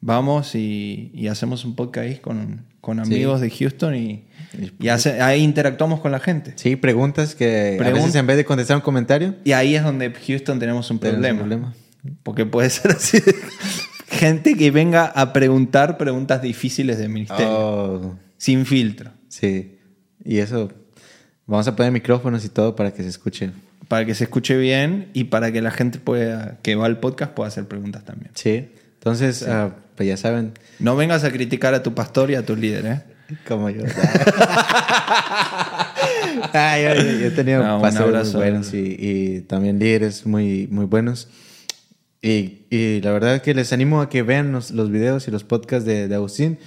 Vamos y, y hacemos un podcast con, con Sí. amigos de Houston y, y hace- ahí interactuamos con la gente. Sí, preguntas que a Pregun- veces en vez de contestar un comentario... Y ahí es donde Houston tenemos un Tenemos problema. un problema. Porque puede ser así. de- Gente que venga a preguntar preguntas difíciles del ministerio. Oh, Sin filtro. sí. Y eso... Vamos a poner micrófonos y todo para que se escuche. Para que se escuche bien y para que la gente pueda, que va al podcast pueda hacer preguntas también. Sí. Entonces, ah, pues ya saben, No vengas a criticar a tu pastor y a tu líder, ¿eh? como yo. Ah, yo, yo- he tenido un pastores muy buenos y, y también líderes muy, muy buenos. Y, y la verdad que les animo a que vean los, los videos y los podcasts de, de Agustín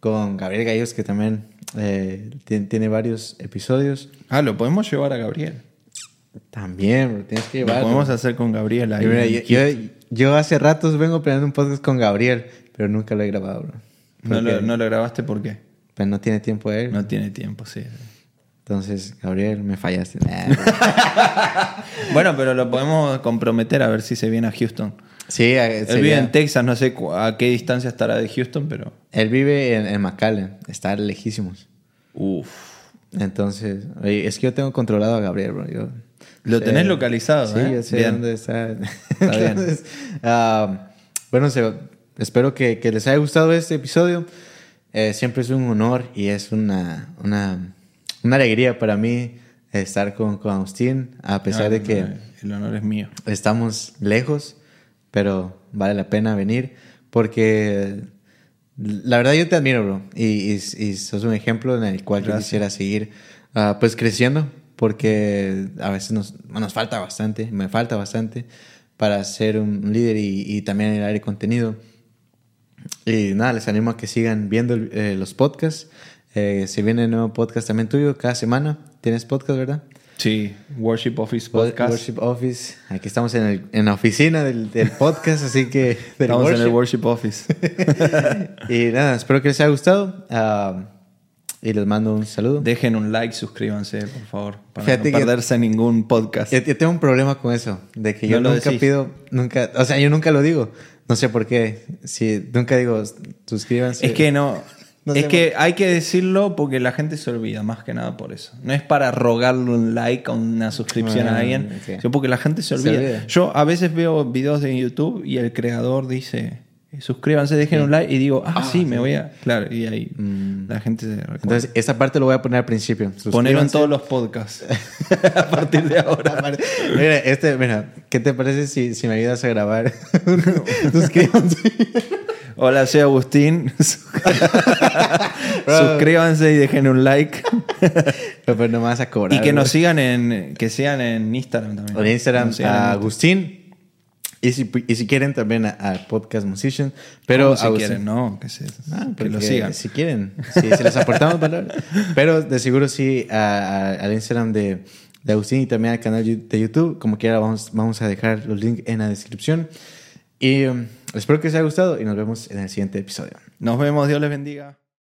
con Gabriel Gallos, que también eh, tiene, tiene varios episodios. Ah, lo podemos llevar a Gabriel. También, bro, tienes que Lo llevarlo. podemos hacer con Gabriel ahí. Mira, yo, yo- yo hace ratos vengo planeando un podcast con Gabriel, pero nunca lo he grabado, bro. ¿No lo, no lo grabaste por qué? pues, no tiene tiempo él. No tiene tiempo, sí. Entonces, Gabriel, me fallaste. Nah. Bueno, pero lo podemos comprometer a ver si se viene a Houston. Sí, eh, Él sería- vive en Texas, no sé a qué distancia estará de Houston, pero. Él vive en, en McAllen, está lejísimos. Uf. Entonces, oye, es que yo tengo controlado a Gabriel, bro. Yo Lo sé- tenés localizado, Sí, ¿eh? yo sé Bien. dónde está. bien. Entonces, ah, bueno, se- espero que, que les haya gustado este episodio. Eh, siempre es un honor y es una, una, una alegría para mí estar con, con Agustín, a pesar Ah, de que no, El honor es mío. estamos lejos, pero vale la pena venir porque la verdad yo te admiro, bro, y, y, y sos un ejemplo en el cual yo quisiera seguir ah, pues creciendo porque a veces nos, nos falta bastante, me falta bastante para ser un líder y, y también el área contenido. Y nada, les animo a que sigan viendo eh, los podcasts. Eh, se viene un nuevo podcast también tuyo cada semana. Tienes podcast, ¿verdad? Sí, Worship Office Podcast. Worship Office. Aquí estamos en, el- en la oficina del, del podcast, así que... Estamos en el worship. Worship Office. Y nada, espero que les haya gustado. ah, y les mando un saludo. Dejen un like, suscríbanse, por favor, para Fíjate no que- perderse ningún podcast. Yo, yo tengo un problema con eso, de que yo No nunca pido, nunca, o sea, yo nunca lo digo. No sé por qué. Si nunca digo, suscríbanse. Es que no. No es que hay que decirlo porque la gente se olvida, más que nada por eso. No es para rogarle un like o una suscripción Ah, a alguien, ok. sino porque la gente se Se olvida. olvida. Yo a veces veo videos de YouTube y el creador dice, suscríbanse, dejen un like y digo, ah, sí, me voy a... Claro, y ahí la gente se recuerda. Entonces, esa parte lo voy a poner al principio. Ponerlo en todos los podcasts a partir de ahora. Mira, este, mira, ¿qué te parece si, si me ayudas a grabar? Suscríbanse. Hola, soy Agustín. Suscríbanse y dejen un like. Pero pues no me vas a cobrar. y que nos sigan en, que sigan en Instagram también. En Instagram Agustín. Y si, y si quieren también a- al podcast Musician. Pero si quieren, no, que, se, Ah, que lo sigan. Si quieren, si, si les aportamos valor. Pero de seguro sí a- a- al Instagram de, de Agustín y también al canal de YouTube. Como quiera, vamos, vamos a dejar los links en la descripción. Y um, espero que les haya gustado y nos vemos en el siguiente episodio. Nos vemos, Dios les bendiga.